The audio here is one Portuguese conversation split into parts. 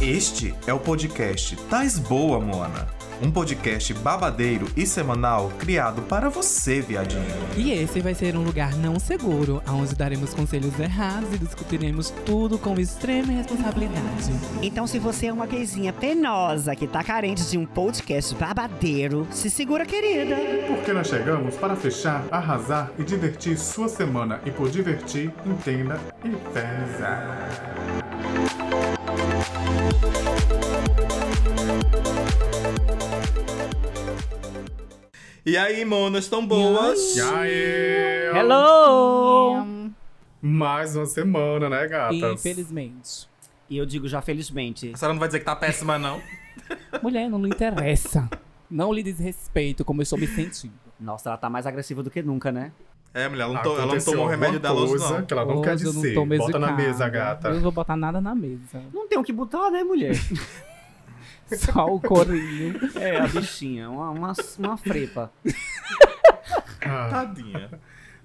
Este é o podcast Tais Boa, Moana. Um podcast babadeiro e semanal criado para você, viadinho. E esse vai ser um lugar não seguro, onde daremos conselhos errados e discutiremos tudo com extrema responsabilidade. Então, se você é uma gayzinha penosa que tá carente de um podcast babadeiro, se segura, querida. Porque nós chegamos para fechar, arrasar e divertir sua semana. E por divertir, entenda e pesa. E aí, monas tão boas? E aí? Hello! Mais uma semana, né, gatas? Infelizmente. E eu digo já felizmente. A senhora não vai dizer que tá péssima, não? Mulher, não lhe interessa. Não lhe diz respeito como eu estou me sentindo. Nossa, ela tá mais agressiva do que nunca, né? É, mulher, ela não, to- ela não tomou o remédio hoje, coisa não. que ela não quer Hoje eu não dizer. tô Bota na mesa, gata. Eu não vou botar nada na mesa. Não tem o que botar, né, mulher? Só o corinho. é, a bichinha, uma, uma, uma frepa. Ah, Tadinha.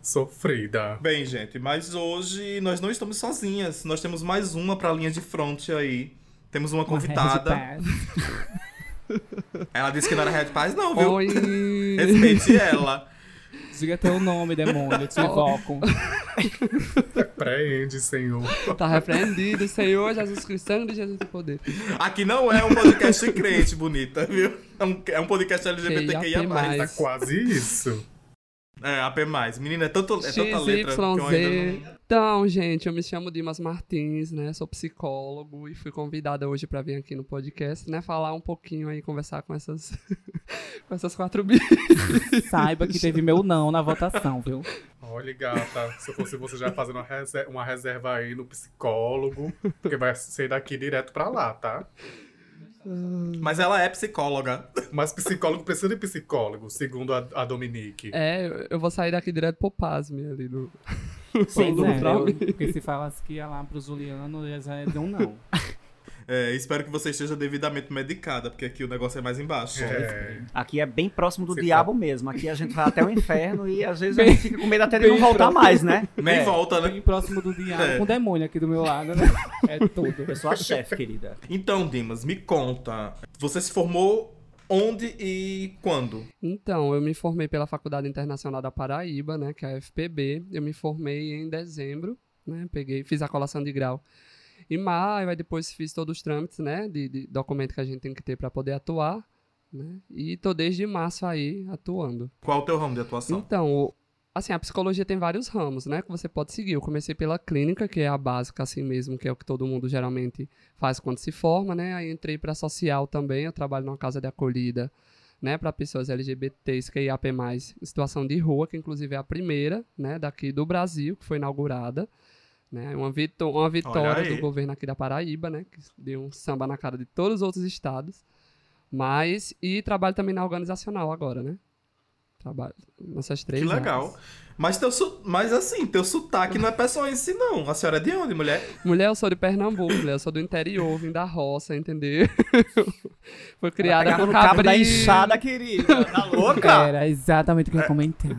sofrida. Bem, gente, mas hoje nós não estamos sozinhas. Nós temos mais uma pra linha de front aí. Temos uma Uma convidada. Pass. Ela disse que não era Red Paz, não, viu? Oi! Respeite ela. Diga teu nome, demônio. Eu te invoco. Preende, Senhor. Tá repreendido, Senhor Jesus Cristo, sangue de Jesus do poder. Aqui não é um podcast crente, bonita, viu? É um, é um podcast LGBTQIA+. Tá quase isso. É, AP+. Menina, é, tanto, é tanta letra que eu ainda não... Então, gente, eu me chamo Dimas Martins, né? Sou psicólogo e fui convidada hoje pra vir aqui no podcast, né? Falar um pouquinho aí, conversar com essas, com essas quatro bichas. Saiba que teve meu não na votação, viu? Olha, gata, se eu fosse você já fazendo uma reserva, uma reserva aí no psicólogo, porque vai ser daqui direto pra lá, tá? Mas ela é psicóloga. Mas psicólogo precisa de psicólogo, segundo a, a Dominique. É, eu- vou sair daqui direto pro Pasme ali no. Pois no é, eu- porque se falasse que ia lá pro Juliano, já é de um não. É, espero que você esteja devidamente medicada, porque aqui o negócio é mais embaixo. É, Aqui é bem próximo do Você diabo mesmo. Aqui a gente vai até o inferno e às vezes a gente fica com medo até de não bem voltar próximo. mais, né? Nem É. volta, né? Bem próximo do diabo, É. com o demônio aqui do meu lado, né? É tudo. Eu sou a chefe, querida. Então, Dimas, me conta. Você se formou onde e quando? Então, eu me formei pela Faculdade Internacional da Paraíba, né, que é a FPB. Eu me formei em dezembro, né, peguei, fiz a colação de grau em maio, aí depois fiz todos os trâmites, né, de, de documento que a gente tem que ter para poder atuar, né, e tô desde março aí atuando. Qual o teu ramo de atuação? Então, assim, a psicologia tem vários ramos, né, que você pode seguir. Eu comecei pela clínica, que é a básica assim mesmo, que é o que todo mundo geralmente faz quando se forma, né, aí entrei para social também, eu trabalho numa casa de acolhida, né, para pessoas LGBTs, que é em situação de rua, que inclusive é a primeira, né, daqui do Brasil, que foi inaugurada, né, uma, vitó uma vitória do governo aqui da Paraíba, né, que deu um samba na cara de todos os outros estados, mas, e trabalho também na organizacional agora, né, trabalho nessas três Que áreas. legal. Mas, teu su... Mas assim, teu sotaque não é pessoense, não. A senhora é de onde, mulher? Mulher, eu sou de Pernambuco, mulher, eu sou do interior, vim da roça, entendeu? Foi criada no cabo da cabrinho. enxada, querida. Tá louca? Era exatamente o que eu comentei.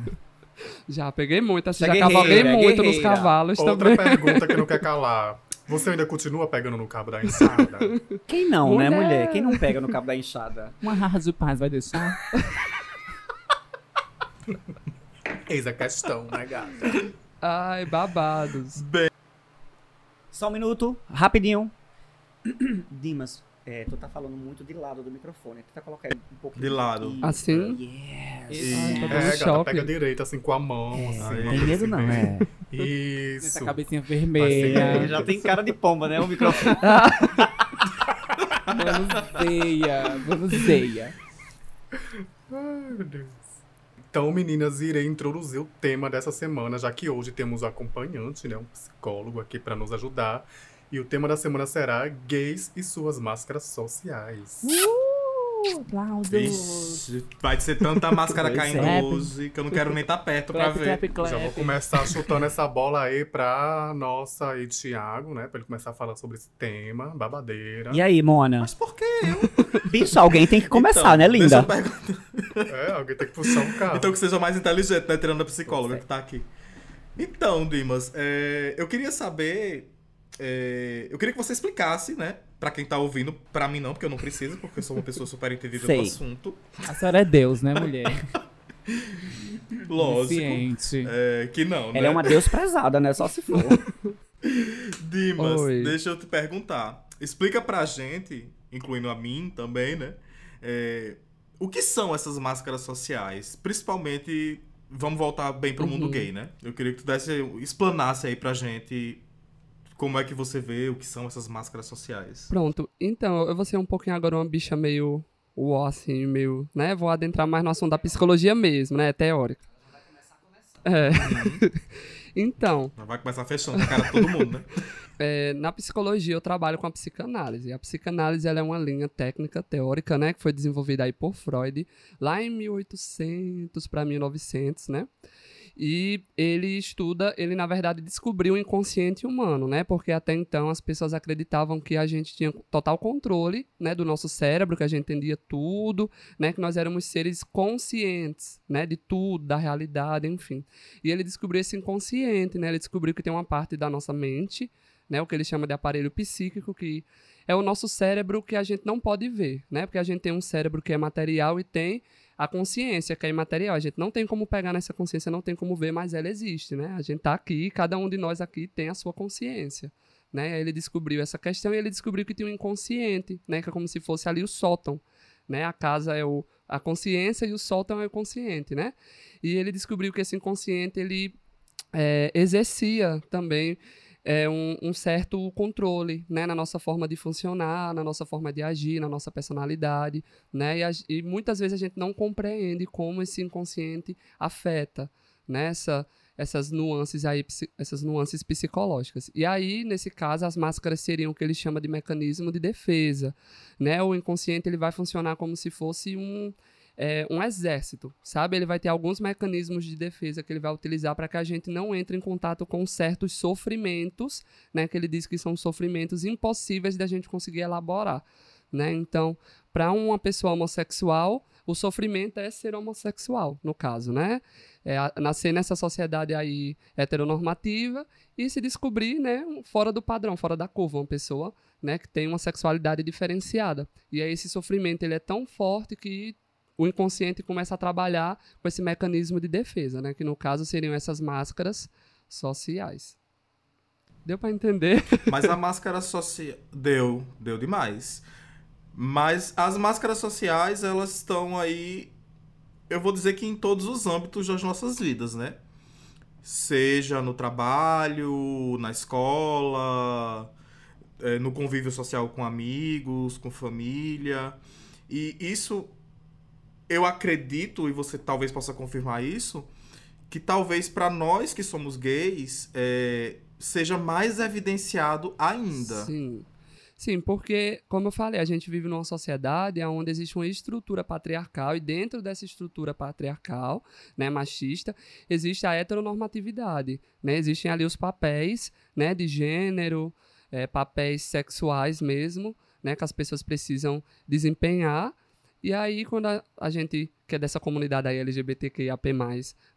Já peguei muito, assim, Você já é cavalguei guerreira, muito nos cavalos Outra também. pergunta que não quer calar. Você ainda continua pegando no cabo da enxada? Quem não, né, Mulher. mulher? Quem não pega no cabo da enxada? Uma raça de paz vai deixar? Eis a questão, né, gata? Ai, babados. Só um minuto, rapidinho. Dimas, é, tu tá falando muito de lado do microfone. Tenta colocar ele um pouquinho. De lado. Isso. Assim? Yes. Ai, tô É, dando gata, choque. pega direito, assim, com a mão, É, assim. medo assim, não, é. Isso. Essa cabecinha vermelha. É. Já tem cara de pomba, né, o microfone. Manuseia, manuseia. Ai, meu Deus. Então, meninas, irei introduzir o tema dessa semana, já que hoje temos um acompanhante, né, um psicólogo aqui para nos ajudar. E o tema da semana será gays e suas máscaras sociais. Uh, aplausos. Ixi, vai ser tanta máscara caindo é. hoje que eu não quero nem estar perto pra Clap, ver. clap, clap. Já vou começar chutando essa bola aí pra nossa aí, Thiago, né? Pra ele começar a falar sobre esse tema, babadeira. E aí, Mona? Mas por que eu? Bicho, alguém tem que começar, Então, né, deixa eu linda? perguntar. É, alguém tem que puxar um carro. Então que seja mais inteligente, né? Tirando a psicóloga que tá aqui. Então, Dimas, é, eu queria saber. É, eu queria que você explicasse, né? Pra quem tá ouvindo, pra mim não, porque eu não preciso, porque eu sou uma pessoa super entendida Sei. do assunto. A senhora é Deus, né, mulher? Lógico. É, que não, né? Ela é uma deus prezada, né? Só se for. Dimas, Oi. deixa eu te perguntar. Explica pra gente, incluindo a mim também, né? é, o que são essas máscaras sociais? Principalmente, vamos voltar bem pro mundo Uhum. gay, né? Eu queria que tu desse, explanasse aí pra gente como é que você vê o que são essas máscaras sociais. Pronto, então, eu vou ser um pouquinho agora uma bicha meio uó, assim, meio, né? Vou adentrar mais no assunto da psicologia mesmo, né? Teórica. É. então, Vai começar fechando a cara de todo mundo, né? é, na psicologia eu trabalho com a psicanálise. A psicanálise ela é uma linha técnica teórica, né, que foi desenvolvida aí por Freud lá em 1800 para 1900, né? E ele estuda, ele na verdade descobriu o inconsciente humano, né? Porque até então as pessoas acreditavam que a gente tinha total controle, né, do nosso cérebro, que a gente entendia tudo, né, que nós éramos seres conscientes, né, de tudo, da realidade, enfim. E ele descobriu esse inconsciente, né? Ele descobriu que tem uma parte da nossa mente, né, o que ele chama de aparelho psíquico, que é o nosso cérebro que a gente não pode ver, né? Porque a gente tem um cérebro que é material e tem a consciência que é imaterial. A gente não tem como pegar nessa consciência, não tem como ver, mas ela existe, né? A gente tá aqui, cada um de nós aqui tem a sua consciência, né? Ele descobriu essa questão e ele descobriu que tinha um inconsciente, né? Que é como se fosse ali o sótão, né? A casa é o, a consciência e o sótão é o consciente, né? E ele descobriu que esse inconsciente ele é, exercia também é, um, um certo controle né, na nossa forma de funcionar, na nossa forma de agir, na nossa personalidade. Né, e, a- e muitas vezes a gente não compreende como esse inconsciente afeta né, essa- essas nuances aí, essas nuances psicológicas. E aí, nesse caso, as máscaras seriam o que ele chama de mecanismo de defesa. Né? O inconsciente ele vai funcionar como se fosse um, é, um exército, sabe? Ele vai ter alguns mecanismos de defesa que ele vai utilizar para que a gente não entre em contato com certos sofrimentos, né? Que ele diz que são sofrimentos impossíveis da gente conseguir elaborar, né? Então, para uma pessoa homossexual, o sofrimento é ser homossexual, no caso, né? É nascer nessa sociedade aí heteronormativa e se descobrir, né, fora do padrão, fora da curva, uma pessoa, né, que tem uma sexualidade diferenciada. E aí esse sofrimento ele é tão forte que o inconsciente começa a trabalhar com esse mecanismo de defesa, né? Que no caso seriam essas máscaras sociais. Deu pra entender? Mas a máscara social. Deu, deu demais. Mas as máscaras sociais, elas estão aí. Eu vou dizer que em todos os âmbitos das nossas vidas, né? Seja no trabalho, na escola, eh, no convívio social com amigos, com família. E isso, eu acredito, e você talvez possa confirmar isso, que talvez para nós que somos gays, eh, seja mais evidenciado ainda. Sim. Sim, porque, como eu falei, a gente vive numa sociedade onde existe uma estrutura patriarcal e dentro dessa estrutura patriarcal, né, machista, existe a heteronormatividade, né? Existem ali os papéis, né, de gênero, eh, papéis sexuais mesmo, né, que as pessoas precisam desempenhar. E aí, quando a, a gente, que é dessa comunidade aí LGBTQIAP+,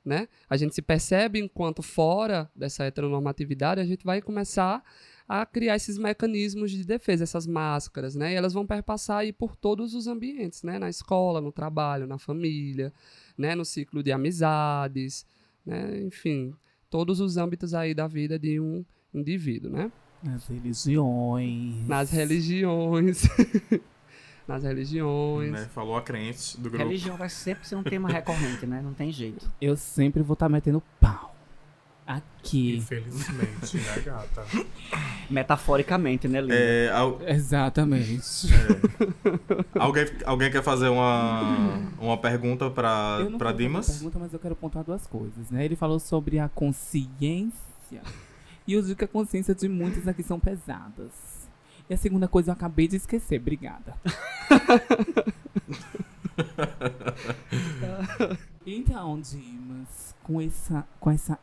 né, a gente se percebe enquanto fora dessa heteronormatividade, a gente vai começar a criar esses mecanismos de defesa, essas máscaras, né? E elas vão perpassar aí por todos os ambientes, né? Na escola, no trabalho, na família, né? No ciclo de amizades, né? Enfim, todos os âmbitos aí da vida de um indivíduo, né? Nas religiões. Nas religiões. Nas religiões. Né? Falou a crente do grupo. Religião vai sempre ser um tema recorrente, né? Não tem jeito. Eu sempre vou estar metendo pau. Aqui. Infelizmente, né, gata? Metaforicamente, né, Linda? É, al- Exatamente. alguém, alguém quer fazer uma, uma pergunta pra, Eu não pra quero fazer Dimas? pergunta, mas eu quero pontuar duas coisas, né? Ele falou sobre a consciência. E eu digo que a consciência de muitos aqui são pesadas. E a segunda coisa eu acabei de esquecer. Obrigada. então, Dimas, com essa, com essa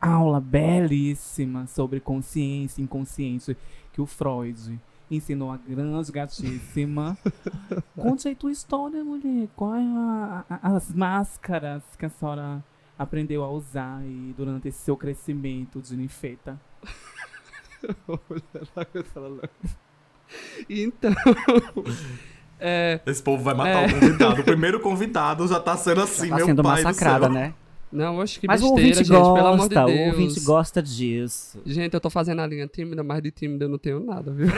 aula belíssima sobre consciência e inconsciente que o Freud ensinou a grande gatíssima. Conte aí tua história, mulher. Qual é a- a- as máscaras que a senhora aprendeu a usar aí durante esse seu crescimento de ninfeta? Então. é, Esse povo vai matar É. o convidado. O primeiro convidado já tá sendo assim, tá meu sendo pai massacrada, do céu. né? não, acho que Mas o besteira, ouvinte gente, pelo amor gosta, de o Deus. ouvinte gosta disso. Gente, eu tô fazendo a linha tímida, mas de tímida eu não tenho nada, viu?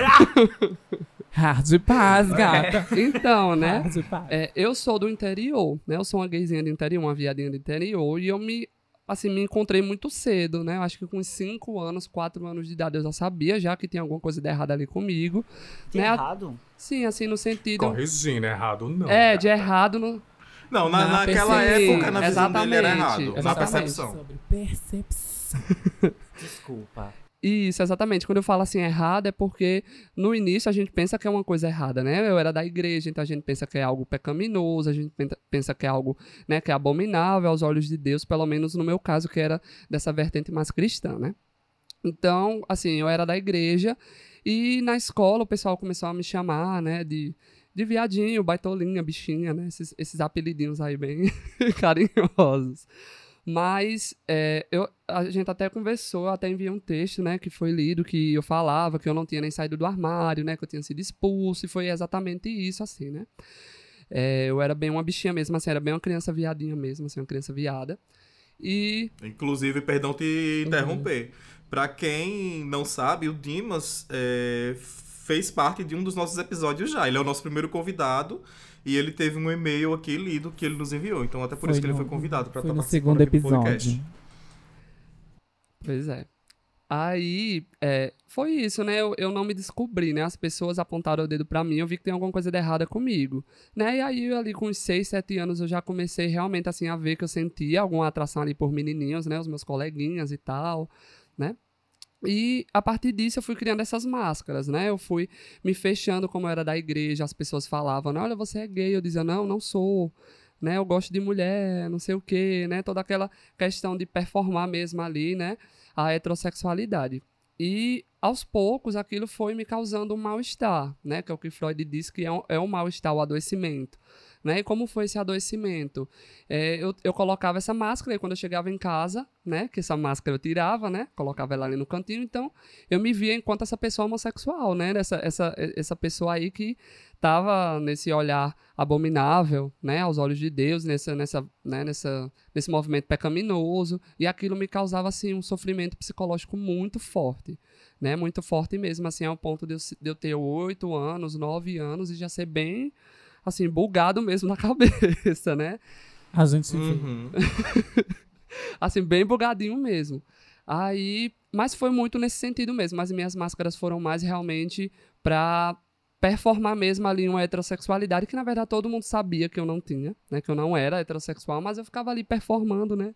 Hard paz, gata. Então, né? Hard paz. É, eu sou do interior, né? Eu sou uma gayzinha do interior, uma viadinha do interior, e eu me, assim, me encontrei muito cedo, né? Eu acho que com 5 anos, 4 anos de idade eu já sabia já que tinha alguma coisa de errada ali comigo. Tem Né? errado? Sim, assim, no sentido... Corrigindo, errado não. É, de errado no... Não, na, Na naquela percepção. época, na visão dele era Exatamente, errado. Na exatamente. percepção. Sobre percepção. Desculpa. Isso, exatamente. Quando eu falo assim errado é porque no início a gente pensa que é uma coisa errada, né? Eu era da igreja, então a gente pensa que é algo pecaminoso, a gente pensa- que é algo, né, que é abominável aos olhos de Deus, pelo menos no meu caso, que era dessa vertente mais cristã, né? Então, assim, eu era da igreja e na escola o pessoal começou a me chamar, né, de, de viadinho, baitolinha, bichinha, né? Esses, esses apelidinhos aí bem carinhosos. Mas é, eu, a gente até conversou, até enviei um texto, né, que foi lido, que eu falava que eu não tinha nem saído do armário, né, que eu tinha sido expulso, e foi exatamente isso, assim, né. É, eu era bem uma bichinha mesmo, assim, era bem uma criança viadinha mesmo, assim, uma criança viada. E Inclusive, perdão te interromper. Pra quem não sabe, o Dimas é, fez parte de um dos nossos episódios já. Ele é o nosso primeiro convidado e ele teve um e-mail aqui lido que ele nos enviou. Então, até por Foi isso que ele foi convidado pra Foi estar no participando segundo aqui do podcast. episódio. Pois é. Aí, é, foi isso, né? Eu, eu não me descobri, né? As pessoas apontaram o dedo pra mim, eu vi que tem alguma coisa de errada comigo, né? E aí, ali com uns 6, 7 anos, eu já comecei realmente, assim, a ver que eu sentia alguma atração ali por menininhos, né? Os meus coleguinhas e tal, né? E a partir disso eu fui criando essas máscaras, né? Eu fui me fechando como era da igreja, as pessoas falavam, olha, você é gay. Eu dizia, não, não sou, né? Eu gosto de mulher, não sei o quê, né? Toda aquela questão de performar mesmo ali, né? A heterossexualidade. E aos poucos aquilo foi me causando um mal-estar, né? Que é o que Freud diz que é um, é um mal-estar, o adoecimento. Né? E como foi esse adoecimento? É, eu, eu colocava essa máscara e quando eu chegava em casa, né? Que essa máscara eu tirava, né? Colocava ela ali no cantinho, então eu me via enquanto essa pessoa homossexual, né? Essa, essa, essa pessoa aí que estava nesse olhar abominável, né? Aos olhos de Deus, nessa, nessa, né? nessa, nesse movimento pecaminoso, e aquilo me causava, assim, um sofrimento psicológico muito forte, né? Muito forte mesmo, assim, ao ponto de eu, de eu ter oito anos, nove anos, e já ser bem, assim, bugado mesmo na cabeça, né? A gente vê. Uhum. assim, bem bugadinho mesmo. Aí, mas foi muito nesse sentido mesmo. As minhas máscaras foram mais realmente pra performar mesmo ali uma heterossexualidade que na verdade todo mundo sabia que eu não tinha, né, que eu não era heterossexual, mas eu ficava ali performando, né?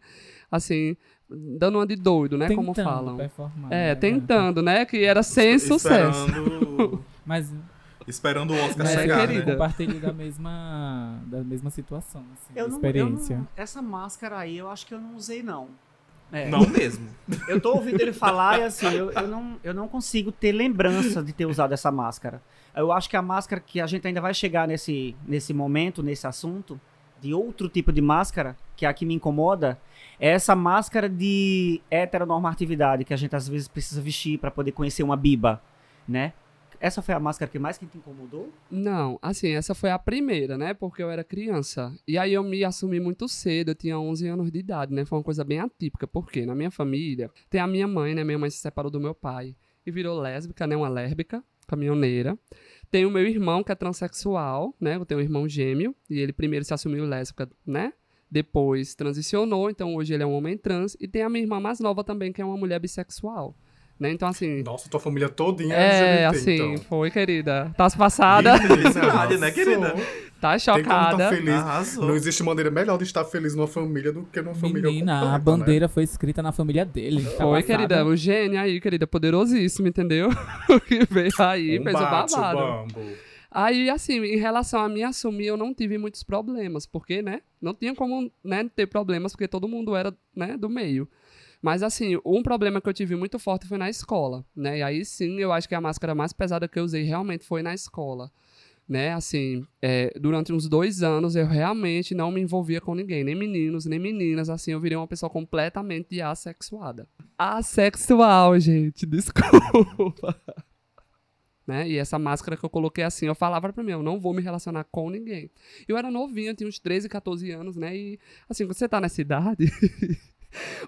Assim, dando uma de doido, né, como Tentando falam. performar, É, né, tentando, né, que era sem sucesso. Esperando, Mas esperando o Oscar É, chegar, querida. né? compartilho da mesma, da mesma situação, assim, Eu não, experiência. eu não- essa máscara aí, eu acho que eu não usei, não. É. Não mesmo. Eu tô ouvindo ele falar e assim, eu, eu, não, eu não consigo ter lembrança de ter usado essa máscara. Eu acho que a máscara que a gente ainda vai chegar nesse, nesse momento, nesse assunto, de outro tipo de máscara, que é a que me incomoda, é essa máscara de heteronormatividade que a gente às vezes precisa vestir para poder conhecer uma biba, né? Essa foi a máscara que mais que te incomodou? Não, assim, essa foi a primeira, né? Porque eu era criança. E aí eu me assumi muito cedo, eu tinha 11 anos de idade, né? Foi uma coisa bem atípica, porque na minha família tem a minha mãe, né? Minha mãe se separou do meu pai e virou lésbica, né? Uma lésbica, caminhoneira. Tem o meu irmão, que é transexual, né? Eu tenho um irmão gêmeo, e ele primeiro se assumiu lésbica, né? Depois transicionou, então hoje ele é um homem trans. E tem a minha irmã mais nova também, que é uma mulher bissexual. Né? Então, assim. Nossa, tua família todinha É, LGBT, assim, então. foi, querida. Tá passada, Felicidade, né, querida? tá Tem como chocada. estar feliz. Arrasou. Não existe maneira melhor de estar feliz numa família do que numa família Menina, completa, a bandeira foi escrita na família dele. tá Foi, passada. querida, o gênio aí, querida, poderosíssimo, entendeu? que veio aí, né? fez o bate, babado. bambo. Aí, assim, em relação a me assumir, eu não tive muitos problemas, porque, né, não tinha como, né, ter problemas, porque todo mundo era, né, do meio. Mas, assim, um problema que eu tive muito forte foi na escola, né, e aí sim, eu acho que a máscara mais pesada que eu usei realmente foi na escola. Né, assim, é, durante uns dois anos eu realmente não me envolvia com ninguém, nem meninos, nem meninas, assim, eu virei uma pessoa completamente assexuada. Assexual, gente, desculpa. Né? E essa máscara que eu coloquei assim, eu falava pra mim, eu não vou me relacionar com ninguém. Eu era novinha, tinha uns 13, 14 anos, né? E assim, quando você tá nessa idade,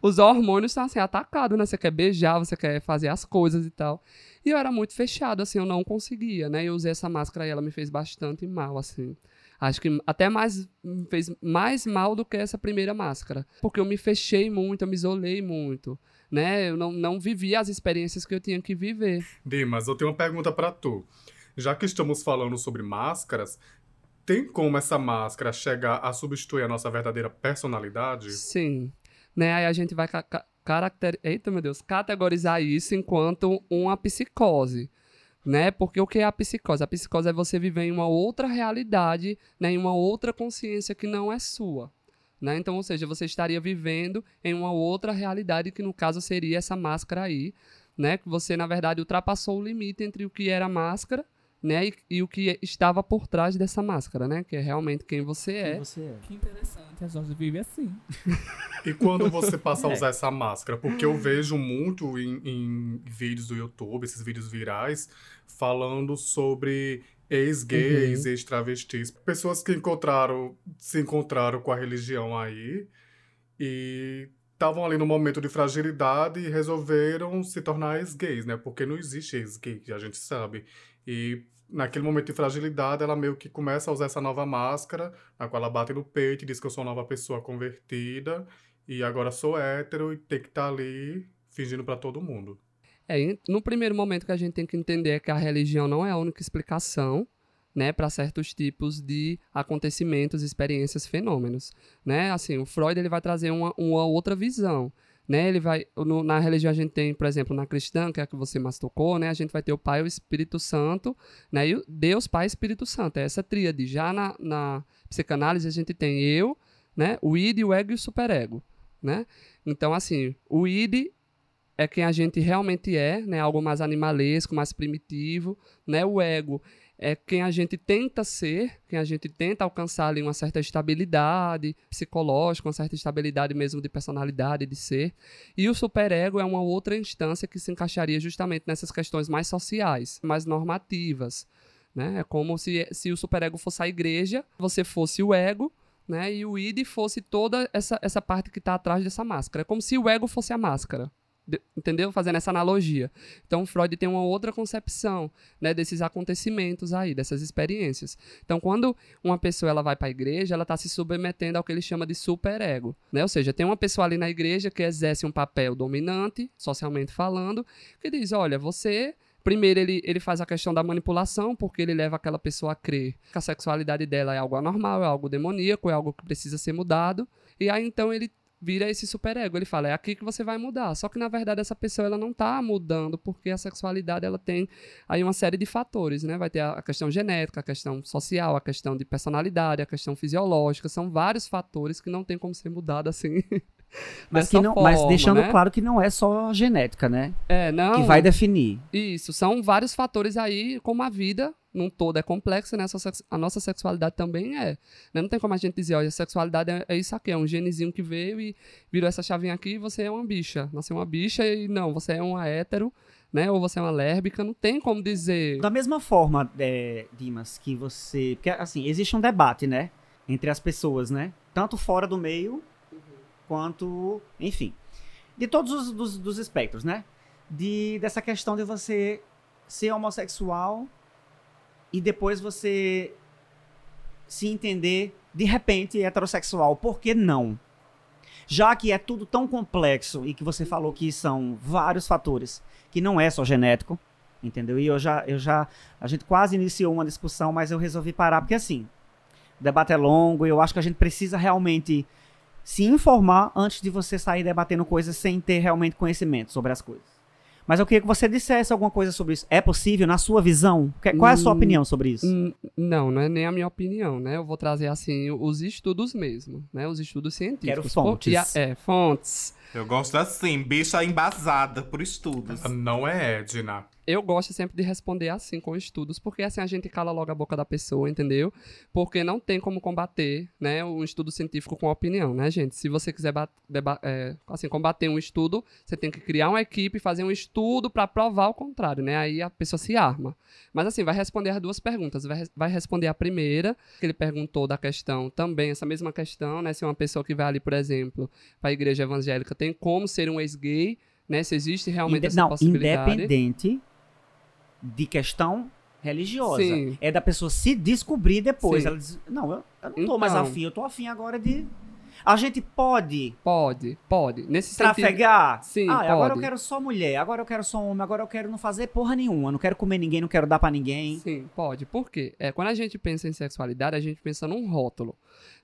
os hormônios estão assim, atacados, né? Você quer beijar, você quer fazer as coisas e tal. E eu era muito fechado, assim, eu não conseguia, né? Eu usei essa máscara e ela me fez bastante mal, assim. Acho que até mais me fez mais mal do que essa primeira máscara. Porque eu me fechei muito, eu me isolei muito. Né? Eu não, não vivi as experiências que eu tinha que viver. Dimas, eu tenho uma pergunta pra tu. Já que estamos falando sobre máscaras, tem como essa máscara chegar a substituir a nossa verdadeira personalidade? Sim. Né? Aí a gente vai ca ca caracter... Eita, meu Deus, categorizar isso enquanto uma psicose né? Porque o que é a psicose? A psicose é você viver em uma outra realidade, né? em uma outra consciência que não é sua. Né? Então, ou seja, você estaria vivendo em uma outra realidade que no caso seria essa máscara aí, né? Que você na verdade ultrapassou o limite entre o que era máscara, né? E, e o que estava por trás dessa máscara, né? Que é realmente quem você é. Quem você é. Que interessante, a Jorge vive assim. E quando você passa a usar essa máscara? Porque eu vejo muito em, em vídeos do YouTube, esses vídeos virais, falando sobre ex-gays, Uhum. ex-travestis. Pessoas que encontraram, se encontraram com a religião aí e estavam ali no momento de fragilidade e resolveram se tornar ex-gays, né? Porque não existe ex-gay, a gente sabe. E naquele momento de fragilidade, ela meio que começa a usar essa nova máscara, na qual ela bate no peito e diz que eu sou uma nova pessoa convertida e agora sou hétero e tem que estar ali fingindo pra todo mundo. É, no primeiro momento que a gente tem que entender é que a religião não é a única explicação, né, para certos tipos de acontecimentos, experiências, fenômenos, né? Assim, o Freud ele vai trazer uma, uma outra visão, né? Ele vai no- na religião a gente tem, por exemplo, na cristã, que é a que você mais tocou, né? A gente vai ter o Pai, o Espírito Santo, né? E Deus, Pai, Espírito Santo. É essa tríade. Já na, na psicanálise a gente tem eu, né? O id, o ego e o superego, né? Então, assim, o id é quem a gente realmente é, né? Algo mais animalesco, mais primitivo, né? O ego é quem a gente tenta ser, quem a gente tenta alcançar ali uma certa estabilidade psicológica, uma certa estabilidade mesmo de personalidade, de ser. E o superego é uma outra instância que se encaixaria justamente nessas questões mais sociais, mais normativas, né? É como se, se o superego fosse a igreja, você fosse o ego, né? E o id fosse toda essa, essa parte que está atrás dessa máscara. É como se o ego fosse a máscara. De- Entendeu? Fazendo essa analogia. Então, Freud tem uma outra concepção né, desses acontecimentos aí, dessas experiências. Então, quando uma pessoa ela vai para a igreja, ela está se submetendo ao que ele chama de superego. Né? Ou seja, tem uma pessoa ali na igreja que exerce um papel dominante, socialmente falando, que diz: olha, você. Primeiro, ele, ele faz a questão da manipulação, porque ele leva aquela pessoa a crer que a sexualidade dela é algo anormal, é algo demoníaco, é algo que precisa ser mudado. E aí, então, ele vira esse superego. Ele fala, é aqui que você vai mudar. Só que, na verdade, essa pessoa ela não está mudando, porque a sexualidade ela tem aí uma série de fatores, né? Vai ter a questão genética, a questão social, a questão de personalidade, a questão fisiológica. São vários fatores que não tem como ser mudado assim. Mas, não, mas forma, deixando né? claro que não é só genética, né? É, não. Que vai definir. Isso, são vários fatores aí, como a vida num todo é complexa, né? A, nossa sexualidade também é. né? Não tem como a gente dizer, olha, a sexualidade é, é isso aqui, é um genezinho que veio e virou essa chavinha aqui e você é uma bicha. Nasceu uma bicha e não, você é uma hétero, né? Ou você é uma lésbica, não tem como dizer. Da mesma forma, é, Dimas, que você. Porque, assim, existe um debate, né? Entre as pessoas, né? Tanto fora do meio, quanto. Enfim. De todos os dos, dos espectros, né? De, dessa questão de você ser homossexual e depois você se entender de repente heterossexual. Por que não? Já que é tudo tão complexo e que você falou que são vários fatores, que não é só genético, entendeu? E eu já, eu já, a gente quase iniciou uma discussão, mas eu resolvi parar porque assim, o debate é longo e eu acho que a gente precisa realmente se informar antes de você sair debatendo coisas sem ter realmente conhecimento sobre as coisas. Mas eu queria que você dissesse alguma coisa sobre isso. É possível, na sua visão? Qual é a sua Hum, opinião sobre isso? Hum, Não, não é nem a minha opinião, né? Eu vou trazer assim os estudos mesmo, né? Os estudos científicos. Quero fontes. a- é, fontes. Eu gosto assim, bicha embasada por estudos. Não é Edna. Eu gosto sempre de responder assim, com estudos, porque assim a gente cala logo a boca da pessoa, entendeu? Porque não tem como combater, né, um estudo científico com opinião, né, gente? Se você quiser é, assim, combater um estudo, você tem que criar uma equipe, fazer um estudo para provar o contrário, né? Aí a pessoa se arma. Mas assim, vai responder as duas perguntas. Vai, vai responder a primeira, que ele perguntou da questão também, essa mesma questão, né? Se uma pessoa que vai ali, por exemplo, para a igreja evangélica tem como ser um ex-gay, né? Se existe realmente Inde- essa não, possibilidade. independente de questão religiosa. Sim. É da pessoa se descobrir depois. Sim. Ela diz, não, eu, eu não tô mais Então. afim, eu tô afim agora de... A gente pode Pode, pode. Nesse sentido. trafegar. Sim, ah, agora eu pode. quero só mulher, agora eu quero só homem, agora eu quero não fazer porra nenhuma, não quero comer ninguém, não quero dar pra ninguém. Sim, pode. Por quê? É, quando a gente pensa em sexualidade, a gente pensa num rótulo.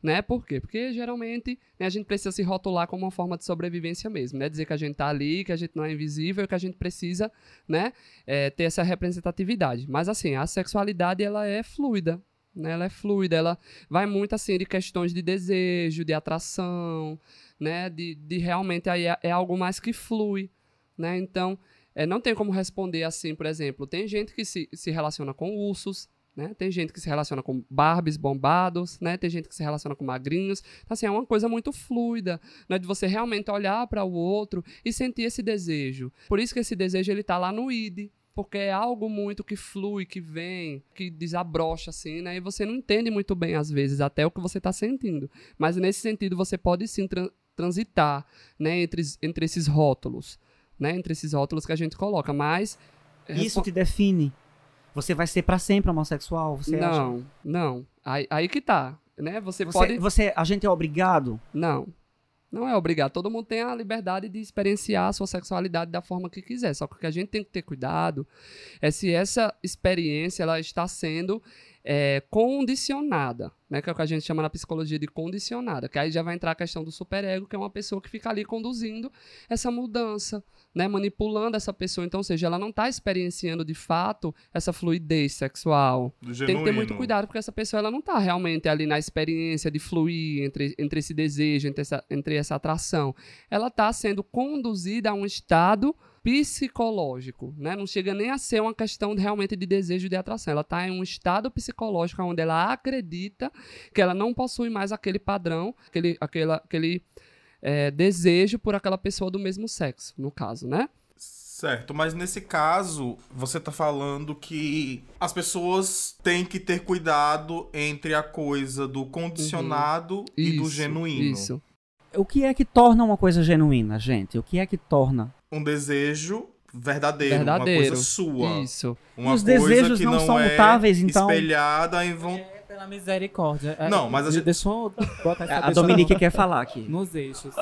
Né? Por quê? Porque geralmente né, a gente precisa se rotular como uma forma de sobrevivência mesmo, né? Dizer que a gente tá ali, que a gente não é invisível, que a gente precisa, né, é, ter essa representatividade. Mas assim, a sexualidade ela é fluida, né? Ela é fluida, ela vai muito assim de questões de desejo, de atração, né? De, de realmente aí é, é algo mais que flui, né? Então, é, não tem como responder assim, por exemplo, tem gente que se, se relaciona com ursos, né? Tem gente que se relaciona com Barbies bombados, né? Tem gente que se relaciona com magrinhos. Então, assim, é uma coisa muito fluida, né? De você realmente olhar para o outro e sentir esse desejo. Por isso que esse desejo ele tá lá no id, porque é algo muito que flui, que vem, que desabrocha assim, né? E você não entende muito bem às vezes até o que você está sentindo. Mas nesse sentido você pode sim tran- transitar, né, entre, entre esses rótulos, né? Entre esses rótulos que a gente coloca, mas Isso te define. Você vai ser pra sempre homossexual, você acha? não, não. Aí, aí que tá, né? Você, Você, pode você, a gente é obrigado. Não. Não é obrigado. Todo mundo tem a liberdade de experienciar a sua sexualidade da forma que quiser. Só que o que a gente tem que ter cuidado é se essa experiência ela está sendo é, condicionada, né? Que é o que a gente chama na psicologia de condicionada. Que aí já vai entrar a questão do superego, que é uma pessoa que fica ali conduzindo essa mudança, né? Manipulando essa pessoa. Então, ou seja, ela não está experienciando de fato essa fluidez sexual. Do Tem que ter muito cuidado, porque essa pessoa ela não está realmente ali na experiência de fluir entre, entre esse desejo, entre essa, entre essa atração. Ela está sendo conduzida a um estado psicológico, né? Não chega nem a ser uma questão realmente de desejo de atração. Ela está em um estado psicológico onde ela acredita que ela não possui mais aquele padrão, aquele, aquela, aquele é, desejo por aquela pessoa do mesmo sexo, no caso, né? Certo, mas nesse caso, você tá falando que as pessoas têm que ter cuidado entre a coisa do condicionado e do Isso, genuíno. Isso. O que é que torna uma coisa genuína, gente? O que é que torna? Um desejo verdadeiro, Verdadeiro. uma coisa sua. Isso. Uma Os coisa desejos que não não são é mutáveis, então- espelhada em von... É pela misericórdia. É, Não, mas a gente- Deixa eu botar essa A Dominique quer falar aqui. Nos eixos.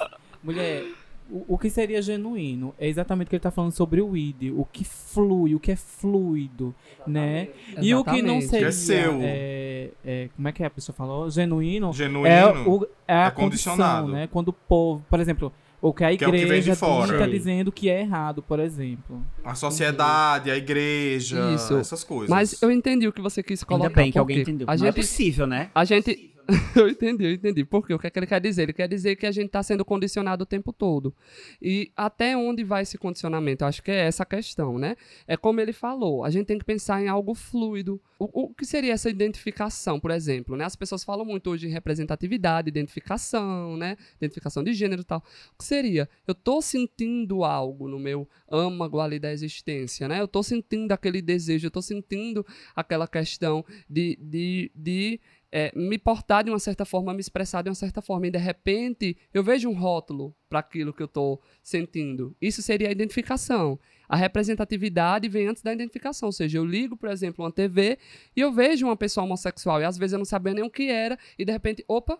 Mulher, o, o que seria genuíno é exatamente o que ele tá falando sobre o id, o que flui, o que é fluido, né? E o que não Exatamente. seria. É seu. é- é, como é que a pessoa falou? Genuíno. genuíno. É, o, é a é condição, condicionado. né? Quando o povo, por exemplo, o que a Que é igreja fora. está dizendo que é errado, por exemplo. A sociedade, a igreja, Isso. essas coisas. Mas eu entendi o que você quis colocar. Ainda bem que alguém entendeu. A Não é gente, possível, né? a gente, eu entendi, eu entendi. Por quê? O que, é que ele quer dizer? Ele quer dizer que a gente está sendo condicionado o tempo todo. E até onde vai esse condicionamento? Eu acho que é essa a questão, né? É como ele falou, a gente tem que pensar em algo fluido. O, o que seria essa identificação, por exemplo? Né? As pessoas falam muito hoje em representatividade, identificação, né? Identificação de gênero e tal. O que seria? Eu tô sentindo algo no meu âmago ali da existência, né? Eu tô sentindo aquele desejo, eu tô sentindo aquela questão de, de, de é, me portar de uma certa forma, me expressar de uma certa forma. E de repente eu vejo um rótulo para aquilo que eu estou sentindo. Isso seria a identificação. A representatividade vem antes da identificação. Ou seja, eu ligo, por exemplo, uma TV e eu vejo uma pessoa homossexual e às vezes eu não sabia nem o que era e de repente, opa,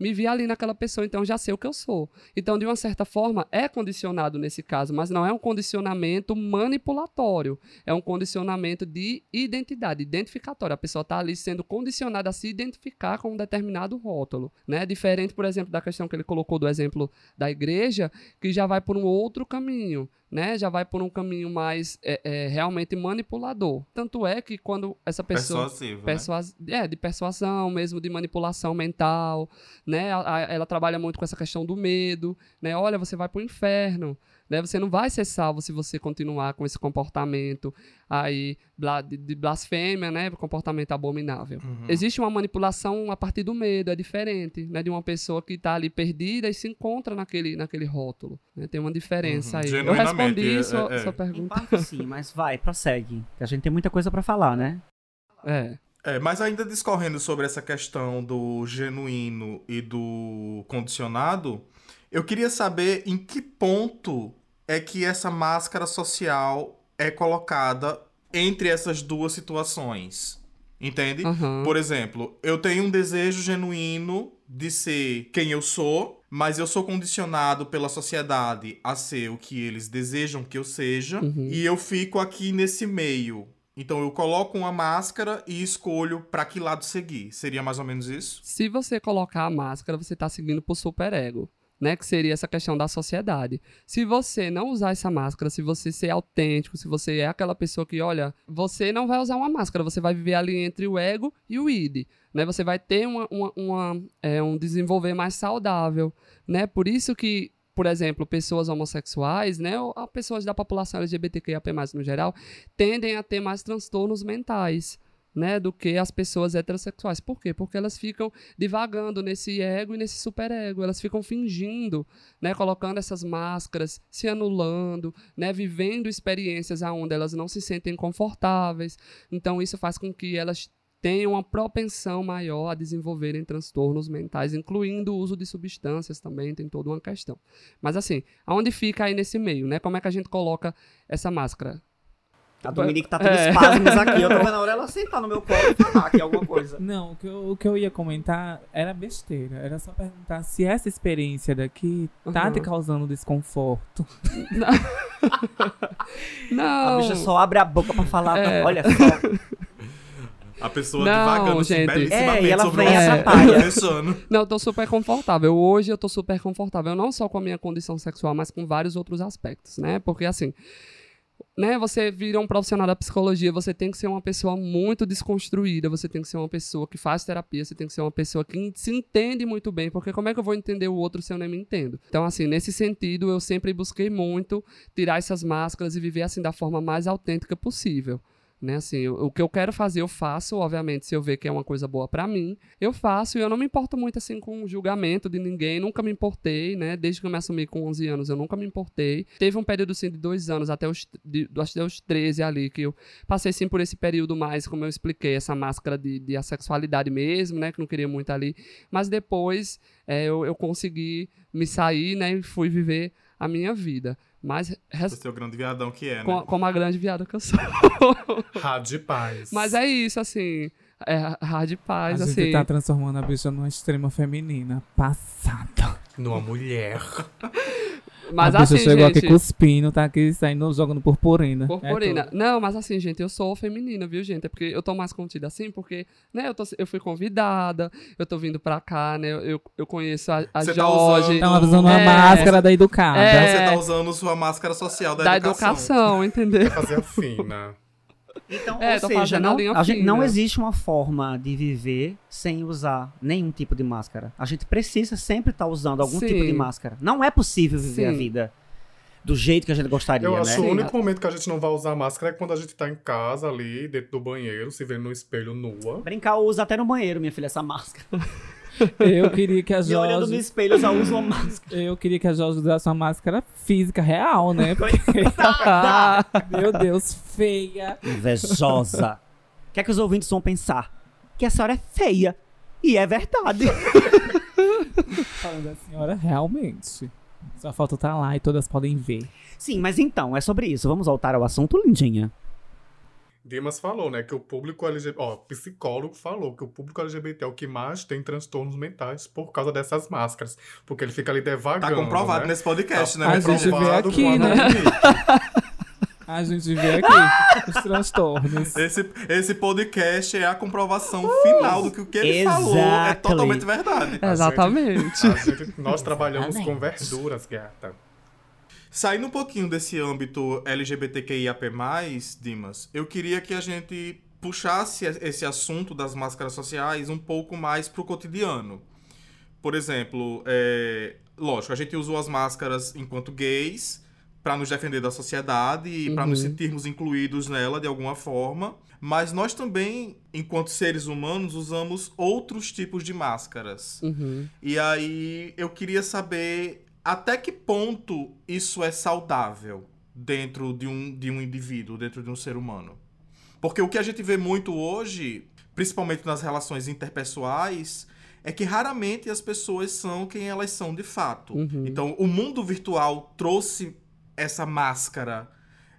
me vi ali naquela pessoa, então já sei o que eu sou. Então, de uma certa forma, é condicionado nesse caso, mas não é um condicionamento manipulatório. É um condicionamento de identidade, identificatório. A pessoa está ali sendo condicionada a se identificar com um determinado rótulo. Né? Diferente, por exemplo, da questão que ele colocou do exemplo da igreja, que já vai por um outro caminho. Né, já vai por um caminho mais é, é, realmente manipulador. Tanto é que quando essa pessoa Persuasivo, né? Persuas... É, de persuasão mesmo, de manipulação mental, né? A- a- Ela trabalha muito com essa questão do medo, né? Olha, você vai pro inferno, né? Você não vai ser salvo se você continuar com esse comportamento aí de, blasfêmia, né? Comportamento abominável. Uhum. Existe uma manipulação a partir do medo, é diferente, né? De uma pessoa que tá ali perdida e se encontra naquele, naquele rótulo. né? Tem uma diferença Uhum, aí. Eu respondi é- sua, é- sua Em pergunta. parte sim, mas vai, prossegue. Que a gente tem muita coisa pra falar, né? É. É, mas ainda discorrendo sobre essa questão do genuíno e do condicionado, eu queria saber em que ponto é que essa máscara social é colocada entre essas duas situações. Entende? Aham. Por exemplo, eu tenho um desejo genuíno de ser quem eu sou, mas eu sou condicionado pela sociedade a ser o que eles desejam que eu seja, Uhum. e eu fico aqui nesse meio. Então eu coloco uma máscara e escolho pra que lado seguir. Seria mais ou menos isso? Se você colocar a máscara, você está seguindo pro superego, né? Que seria essa questão da sociedade. Se você não usar essa máscara, se você ser autêntico, se você é aquela pessoa que, olha, você não vai usar uma máscara, você vai viver ali entre o ego e o id, né? Você vai ter uma, uma, uma, é, um desenvolver mais saudável, né? Por isso que por exemplo, pessoas homossexuais, né, ou a pessoas da população LGBTQIAP+, no geral, tendem a ter mais transtornos mentais, né, do que as pessoas heterossexuais. Por quê? Porque elas ficam divagando nesse ego e nesse superego. Elas ficam fingindo, né, colocando essas máscaras, se anulando, né, vivendo experiências aonde elas não se sentem confortáveis. Então isso faz com que elas tenham uma propensão maior a desenvolverem transtornos mentais, incluindo o uso de substâncias também, tem toda uma questão. Mas assim, aonde fica aí nesse meio, né? Como é que a gente coloca essa máscara? A Dominique tá tendo É. espasmos aqui. Eu tô vendo a hora ela sentar no meu colo e falar aqui alguma coisa. Não, o que, eu, o que eu ia comentar era besteira. Era só perguntar se essa experiência daqui tá Uhum. te causando desconforto. A Não! bicha só abre a boca pra falar. É. Olha só. A pessoa Não, divagando assim, gente. belíssimamente É, e ela sobre vem o. Não, eu tô super confortável. Hoje eu tô super confortável, não só com a minha condição sexual, mas com vários outros aspectos, né? Porque assim, né, você vira um profissional da psicologia, você tem que ser uma pessoa muito desconstruída, você tem que ser uma pessoa que faz terapia, você tem que ser uma pessoa que se entende muito bem, porque como é que eu vou entender o outro se eu nem me entendo? Então, assim, nesse sentido, eu sempre busquei muito tirar essas máscaras e viver assim da forma mais autêntica possível. Né, assim, o, o que eu quero fazer eu faço, obviamente, se eu ver que é uma coisa boa pra mim, eu faço e eu não me importo muito assim com julgamento de ninguém, nunca me importei, né? Desde que eu me assumi com 11 anos, eu nunca me importei. Teve um período assim de dois anos, até os, de, até os 13 ali, que eu passei sim por esse período mais, como eu expliquei, essa máscara de, de assexualidade mesmo, né? Que não queria muito ali. Mas depois é, eu, eu consegui me sair, né? E fui viver a minha vida. Mas res- é o grande viadão que é, né? com, como a grande viada que eu sou. Rádio Paz. Mas é isso, assim. É hard paz, a assim. gente tá transformando a bicha numa extrema feminina. Passada. Numa mulher. Mas a assim, chegou gente. aqui cuspindo, tá aqui saindo, jogando purpurina. Purpurina. É não, mas assim, gente, eu sou feminina, viu, gente? É porque eu tô mais contida assim, porque, né, eu, tô, eu fui convidada, eu tô vindo pra cá, né? Eu, eu, conheço a, a Você tá Jorge usando- Tava usando uma É. máscara da educada. É. Você tá usando sua máscara social da, da educação. educação, entendeu? Fazer a fina. Então, É, ou seja, a não, a gente- não existe uma forma de viver sem usar nenhum tipo de máscara. A gente precisa sempre estar usando algum Sim. tipo de máscara. Não é possível viver a Sim. vida do jeito que a gente gostaria, Eu né? acho que o Sim. único momento que a gente não vai usar máscara é quando a gente tá em casa ali, dentro do banheiro, se vendo no espelho nua. Brincar eu uso até no banheiro, minha filha, essa máscara. Eu queria que a E olhando no Jorge. espelho, eu já uso uma máscara. Eu queria que a Jorge usasse uma máscara física real, né? Porque, meu Deus, feia. Invejosa. O que é que os ouvintes vão pensar? Que a senhora é feia. E é verdade. Falando da senhora, realmente. Sua foto tá lá e todas podem ver. Sim, mas então, é sobre isso. Vamos voltar ao assunto, lindinha. Dimas falou, né, que o público LGBT, ó, psicólogo falou que o público LGBT é o que mais tem transtornos mentais por causa dessas máscaras, porque ele fica ali devagando, Tá comprovado né? nesse podcast, né? A gente vê Comprovado aqui, a né? A gente vê aqui os transtornos. Esse, esse podcast é a comprovação final do que o que ele falou é Exactly. totalmente verdade. Exatamente. A gente- nós trabalhamos com verduras, gata. Saindo um pouquinho desse âmbito LGBTQIAP+, Dimas, eu queria que a gente puxasse esse assunto das máscaras sociais um pouco mais pro cotidiano. Por exemplo, é, lógico, a gente usou as máscaras enquanto gays para nos defender da sociedade e Uhum. para nos sentirmos incluídos nela de alguma forma, mas nós também, enquanto seres humanos, usamos outros tipos de máscaras. Uhum. E aí eu queria saber até que ponto isso é saudável dentro de um, de um indivíduo, dentro de um ser humano. Porque o que a gente vê muito hoje, principalmente nas relações interpessoais, é que raramente as pessoas são quem elas são de fato. Uhum. Então, o mundo virtual trouxe essa máscara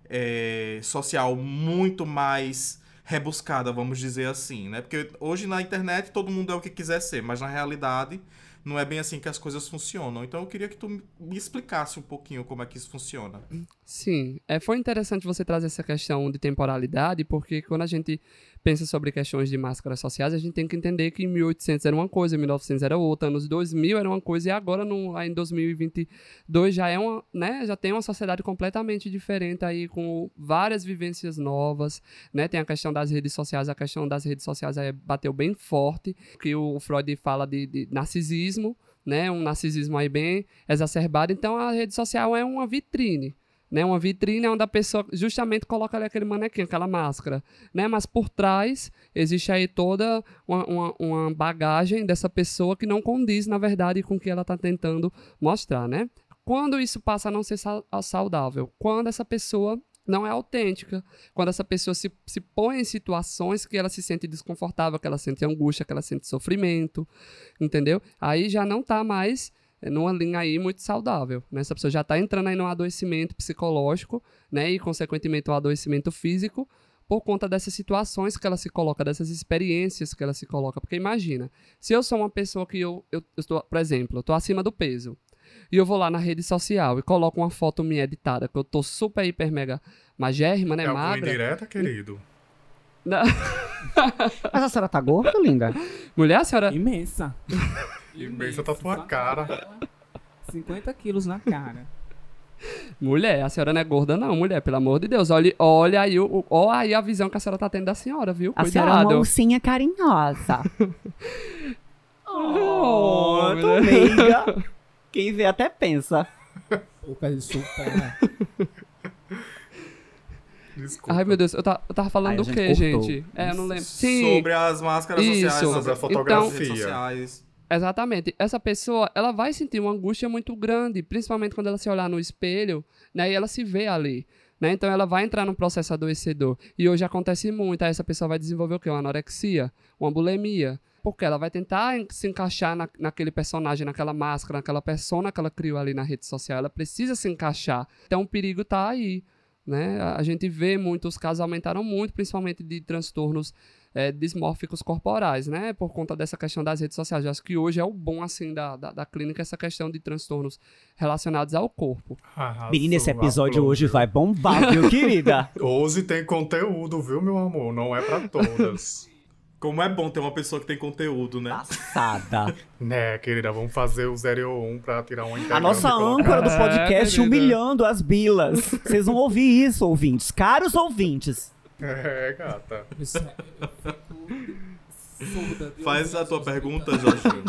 é, social muito mais rebuscada, vamos dizer assim, né? Porque hoje na internet todo mundo é o que quiser ser, mas na realidade não é bem assim que as coisas funcionam. Então eu queria que tu me explicasse um pouquinho como é que isso funciona. Sim, é, foi interessante você trazer essa questão de temporalidade, porque quando a gente pensa sobre questões de máscaras sociais, a gente tem que entender que em 1800 era uma coisa, em 1900 era outra, anos 2000 era uma coisa, e agora no, em 2022 já é uma, né, já tem uma sociedade completamente diferente aí, com várias vivências novas, né, tem a questão das redes sociais, a questão das redes sociais aí bateu bem forte, que o Freud fala de, de narcisismo, né, um narcisismo aí bem exacerbado, então a rede social é uma vitrine, né, uma vitrine onde a pessoa justamente coloca ali aquele manequim, aquela máscara, né, mas por trás existe aí toda uma, uma, uma bagagem dessa pessoa que não condiz, na verdade, com o que ela está tentando mostrar, né. Quando isso passa a não ser sa- saudável? Quando essa pessoa não é autêntica, quando essa pessoa se, se põe em situações que ela se sente desconfortável, que ela sente angústia, que ela sente sofrimento, entendeu? Aí já não tá mais numa linha aí muito saudável, né? Essa pessoa já tá entrando aí num adoecimento psicológico, né? E, consequentemente, um adoecimento físico por conta dessas situações que ela se coloca, dessas experiências que ela se coloca. Porque imagina, se eu sou uma pessoa que eu, eu, eu estou, por exemplo, eu tô acima do peso, e eu vou lá na rede social e coloco uma foto minha editada, que eu tô super, hiper, mega magérrima, né? É magra. indireta, querido? Não. Mas a senhora tá gorda, linda? Mulher, a senhora... Imensa. Imensa tá tua cara. 50 quilos na cara. Mulher, a senhora não é gorda, não, mulher, pelo amor de Deus. Olha, olha aí, o, olha aí a visão que a senhora tá tendo da senhora, viu? A senhora é uma Cuidado. ursinha carinhosa. Oh, oh, meiga. Quem vê até pensa. Boca de chupar. Desculpa. Ai, meu Deus, eu, ta- eu tava falando Ai, do cortou. gente? É, eu não lembro. Sim, Sobre as máscaras Isso. sociais, Sobre as- a as fotografia. sociais. Exatamente. Essa pessoa, ela vai sentir uma angústia muito grande, principalmente quando ela se olhar no espelho, né, e ela se vê ali. Né? Então ela vai entrar num processo adoecedor. E hoje acontece muito. Aí essa pessoa vai desenvolver o quê? Uma anorexia, uma bulimia. Porque ela vai tentar en- se encaixar na, naquele personagem, naquela máscara, naquela persona que ela criou ali na rede social. Ela precisa se encaixar. Então o perigo tá aí. Né? A- A gente vê muito, os casos aumentaram muito, principalmente de transtornos é, dismórficos corporais, né? Por conta dessa questão das redes sociais. Eu acho que hoje é o bom, assim, da, da, da clínica, essa questão de transtornos relacionados ao corpo. Arrasou, Menina, esse episódio aplaudiu. hoje vai bombar, viu, querida? Hoje tem conteúdo, viu, meu amor? Não é pra todas. Como é bom ter uma pessoa que tem conteúdo, né? Passada. né, querida? Vamos fazer o 01 pra tirar uma A nossa âncora do É, podcast querida. humilhando as bilas. Vocês vão ouvir isso, ouvintes. Caros ouvintes. É, gata. Isso é- eu fico? Faz a tua pergunta. Jorginho.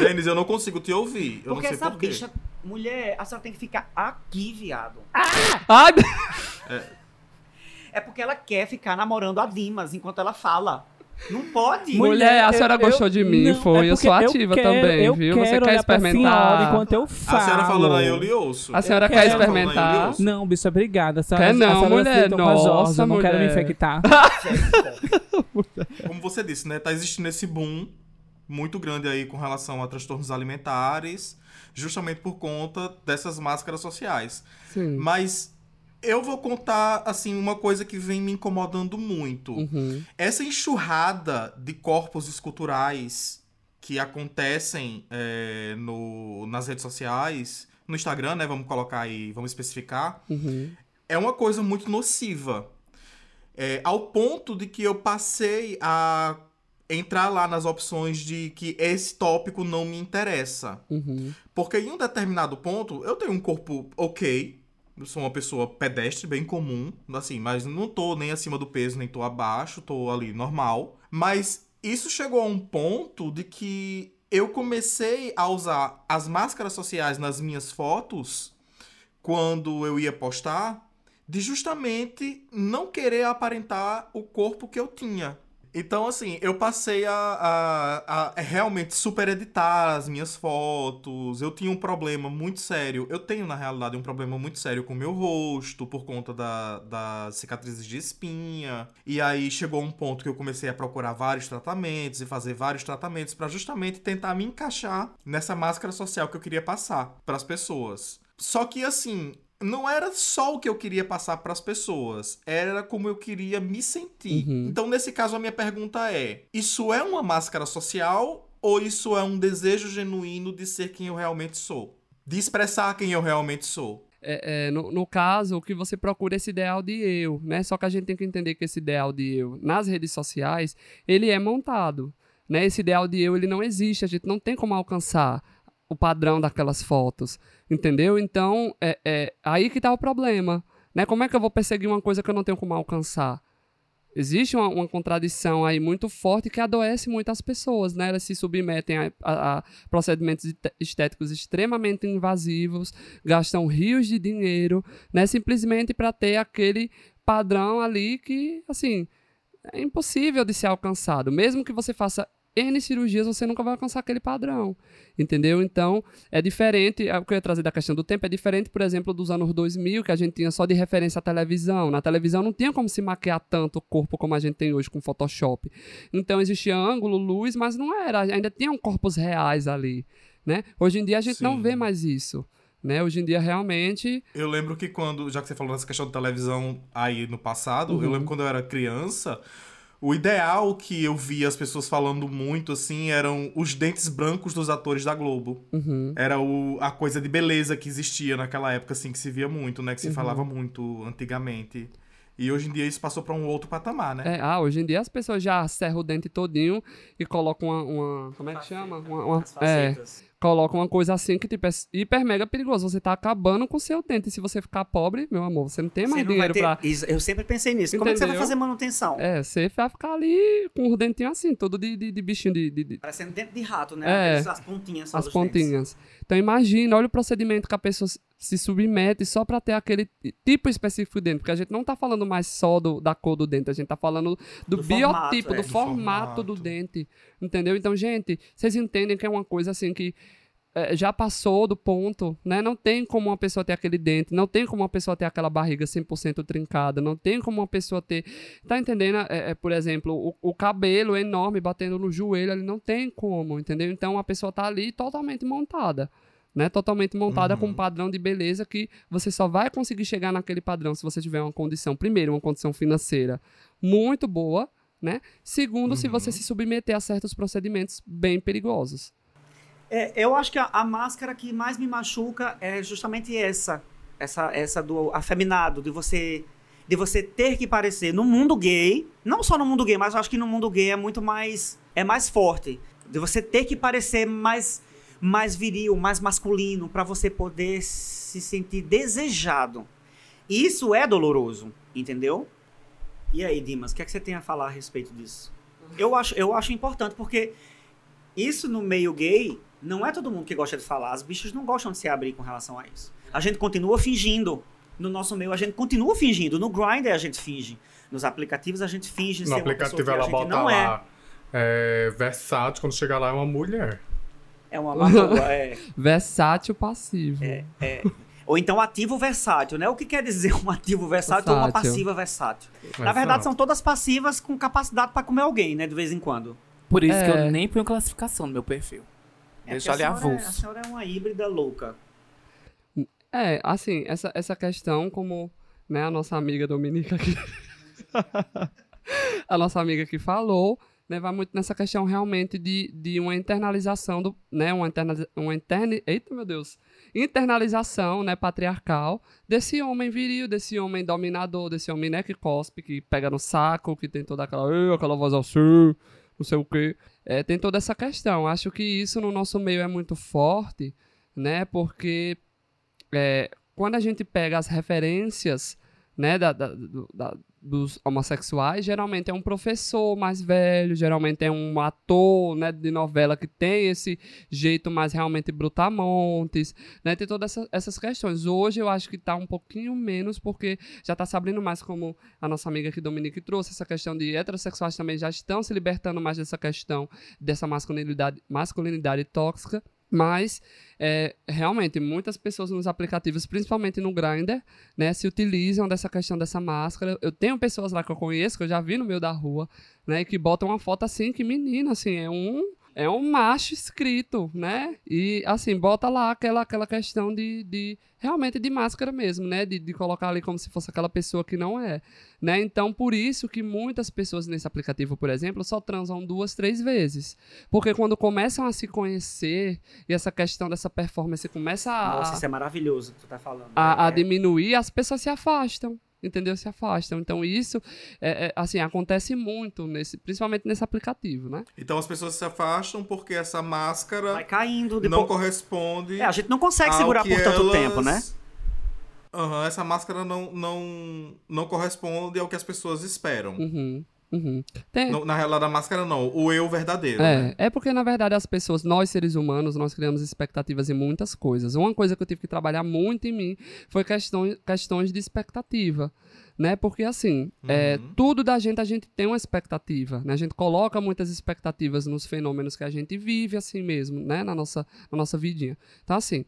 Denis, eu não consigo te ouvir. Eu Porque não sei essa por quê. bicha, mulher, a senhora tem que ficar aqui, viado. Ai, É porque ela quer ficar namorando a Dimas enquanto ela fala. Não pode. Mulher, a senhora eu- gostou de mim, não, foi. é Eu sou ativa quero- também, eu viu? Você quer experimentar? enquanto eu falo. A senhora falando aí, eu lhe ouço. A senhora Eu quer quero. experimentar? Não, bicho, obrigada. A Quer senhora- não, a mulher, nossa, eu não quero me mulher. infectar. Como você disse, né? Tá existindo esse boom muito grande aí com relação a transtornos alimentares, justamente por conta dessas máscaras sociais. Sim. Mas eu vou contar, assim, uma coisa que vem me incomodando muito. Uhum. Essa enxurrada de corpos esculturais que acontecem é, no, nas redes sociais, no Instagram, né? Vamos colocar aí, vamos especificar. Uhum. é uma coisa muito nociva. É, ao ponto de que eu passei a entrar lá nas opções de que esse tópico não me interessa. Uhum. Porque em um determinado ponto, eu tenho um corpo ok. Sou uma pessoa pedestre, bem comum, assim, mas não tô nem acima do peso, nem tô abaixo, tô ali normal. Mas isso chegou a um ponto de que eu comecei a usar as máscaras sociais nas minhas fotos quando eu ia postar, de justamente não querer aparentar o corpo que eu tinha. Então, assim, eu passei a, a, a realmente super editar as minhas fotos. Eu tinha um problema muito sério. Eu tenho, na realidade, um problema muito sério com o meu rosto, por conta da, das cicatrizes de espinha. E aí chegou um ponto que eu comecei a procurar vários tratamentos e fazer vários tratamentos para justamente tentar me encaixar nessa máscara social que eu queria passar para as pessoas. Só que, assim, não era só o que eu queria passar para as pessoas, era como eu queria me sentir. Uhum. Então, nesse caso, a minha pergunta é: isso é uma máscara social ou isso é um desejo genuíno de ser quem eu realmente sou? De expressar quem eu realmente sou? É, é, no, no caso, o que você procura é esse ideal de eu, né? Só que a gente tem que entender que esse ideal de eu nas redes sociais, ele é montado, né? Esse ideal de eu, ele não existe, a gente não tem como alcançar o padrão daquelas fotos, entendeu? Então, é, é aí que tá o problema, né? Como é que eu vou perseguir uma coisa que eu não tenho como alcançar? Existe uma, uma contradição aí muito forte que adoece muito as pessoas, né? Elas se submetem a, a- a procedimentos est- estéticos extremamente invasivos, gastam rios de dinheiro, né? Simplesmente para ter aquele padrão ali que, assim, é impossível de ser alcançado. Mesmo que você faça N cirurgias, você nunca vai alcançar aquele padrão. Entendeu? Então, é diferente. é O que eu ia trazer da questão do tempo é diferente, por exemplo, dos anos 2000, que a gente tinha só de referência a televisão. Na televisão não tinha como se maquiar tanto o corpo como a gente tem hoje com Photoshop. Então, existia ângulo, luz, mas não era. Ainda tinham corpos reais ali. Né? Hoje em dia a gente não Sim. vê mais isso. Né? Hoje em dia, realmente. Eu lembro que quando, já que você falou nessa questão da televisão aí no passado, eu Uhum. lembro quando eu era criança, o ideal que eu via as pessoas falando muito, assim, eram os dentes brancos dos atores da Globo. Uhum. Era o, a coisa de beleza que existia naquela época, assim, que se via muito, né? Que se Uhum. falava muito antigamente. E hoje em dia isso passou pra um outro patamar, né? É, ah, hoje em dia as pessoas já serram o dente todinho e colocam uma. uma- como é que chama? Uma, uma- As é, colocam uma coisa assim que tipo, é hiper mega perigoso. Você tá acabando com o seu dente. E se você ficar pobre, meu amor, você não tem mais não dinheiro ter- pra. Isso, Eu sempre pensei nisso. Como é que você vai Entendeu? fazer manutenção? É, você vai ficar ali com os dentinhos assim, todo de, de, de bichinho de- de- Parecendo dente de rato, né? É. As pontinhas as dos dentes. Então imagina, olha o procedimento que a pessoa se- submete só pra ter aquele ti- tipo específico de dente, porque a gente não tá falando mais só do, da cor do dente, a gente tá falando do, Do biotipo, formato, é. do Do formato do formato. dente, entendeu? Então, gente, vocês entendem que é uma coisa assim que já passou do ponto, né? Não tem como uma pessoa ter aquele dente, não tem como uma pessoa ter aquela barriga 100% trincada, não tem como uma pessoa ter... Tá entendendo? É, é, por exemplo, o, o cabelo enorme batendo no joelho, ele não tem como, entendeu? Então a pessoa tá ali totalmente montada. Né, totalmente montada com um Uhum. padrão de beleza que você só vai conseguir chegar naquele padrão se você tiver uma condição, primeiro, uma condição financeira muito boa, né? Segundo, se você Uhum. se submeter a certos procedimentos bem perigosos. É, eu acho que a, a máscara que mais me machuca é justamente essa. Essa, essa do afeminado, de você de você ter que parecer no mundo gay, não só no mundo gay, mas eu acho que no mundo gay é muito mais é mais forte, de você ter que parecer mais mais viril, mais masculino para você poder se sentir desejado. Isso é doloroso, entendeu? E aí, Dimas, o que, é que você tem a falar a respeito disso? Eu acho, eu acho importante porque isso no meio gay não é todo mundo que gosta de falar. As bichas não gostam de se abrir com relação a isso. A gente continua fingindo. No nosso meio, a gente continua fingindo. No Grindr, a gente finge. Nos aplicativos, a gente finge No ser aplicativo uma pessoa que a ela gente bota não é. lá é, versátil, quando chegar lá é uma mulher. É uma magoa, é. Versátil passivo. Ou então ativo versátil, né? O que quer dizer um ativo versátil, ou uma Versátil. passiva versátil? Na verdade, são todas passivas com capacidade pra comer alguém, né? De vez em quando. Por isso que É. eu nem ponho classificação no meu perfil. É Deixa ali a senhora, é, a senhora é uma híbrida louca. É, assim, essa, essa questão, como né, a nossa amiga Dominica aqui. a nossa amiga que falou, né, vai muito nessa questão realmente de, de uma internalização do. Né, uma internaliza, uma interne, eita, meu Deus! Internalização né, patriarcal desse homem viril, desse homem dominador, desse homem né, que cospe, que pega no saco, que tem toda aquela, "Ê, aquela voz assim, não sei o quê. É, tem toda essa questão. Acho que isso no nosso meio é muito forte, né? Porque é, quando a gente pega as referências né, da, da, da- dos homossexuais, geralmente é um professor mais velho, geralmente é um ator né, de novela que tem esse jeito mais realmente brutamontes, né, tem todas essa- essas questões. Hoje eu acho que está um pouquinho menos, porque já está se abrindo mais, como a nossa amiga aqui, Dominique, trouxe, essa questão de heterossexuais também já estão se libertando mais dessa questão, dessa masculinidade, masculinidade tóxica, mas é, realmente muitas pessoas nos aplicativos, principalmente no Grindr, né, se utilizam dessa questão dessa máscara. Eu tenho pessoas lá que eu conheço, que eu já vi no meio da rua, né, que botam uma foto assim, que menina, assim, é um é um macho escrito, né? E assim, bota lá aquela, aquela questão de, de realmente de máscara mesmo, né? De, de colocar ali como se fosse aquela pessoa que não é, né? Então, por isso que muitas pessoas nesse aplicativo, por exemplo, só transam duas, três vezes. Porque quando começam a se conhecer e essa questão dessa performance começa a, Nossa, isso é maravilhoso que tu tá falando. a, a É- diminuir, as pessoas se afastam. Entendeu? Se afastam. Então, isso, é, é, assim, acontece muito, nesse, principalmente nesse aplicativo, né? Então as pessoas se afastam porque essa máscara Vai caindo não depois. corresponde. É, a gente não consegue ao segurar que por tanto elas- tempo, né? Aham, essa máscara não, não, não corresponde ao que as pessoas esperam. Uhum, uhum. Tem, No- na realidade, a máscara não, o eu verdadeiro. né? É, é porque, na verdade, as pessoas, nós seres humanos, nós criamos expectativas em muitas coisas. Uma coisa que eu tive que trabalhar muito em mim foi questão, questões de expectativa. Né? Porque, assim, é, Uhum. tudo da gente, a gente tem uma expectativa. Né? A gente coloca muitas expectativas nos fenômenos que a gente vive, assim mesmo, né? na, nossa, na nossa vidinha. Então, assim,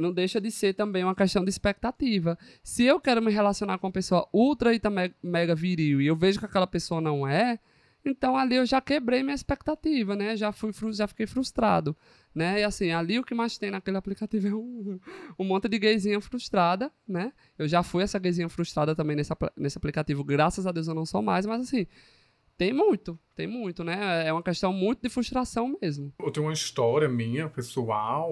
não deixa de ser também uma questão de expectativa. Se eu quero me relacionar com uma pessoa ultra e me- mega viril e eu vejo que aquela pessoa não é, então ali eu já quebrei minha expectativa, né? Já fui já fiquei frustrado, né? E assim, ali o que mais tem naquele aplicativo é um, um monte de gayzinha frustrada, né? Eu já fui essa gayzinha frustrada também nesse, nesse aplicativo, graças a Deus eu não sou mais, mas assim, tem muito, tem muito, né? É uma questão muito de frustração mesmo. Eu tenho uma história minha, pessoal,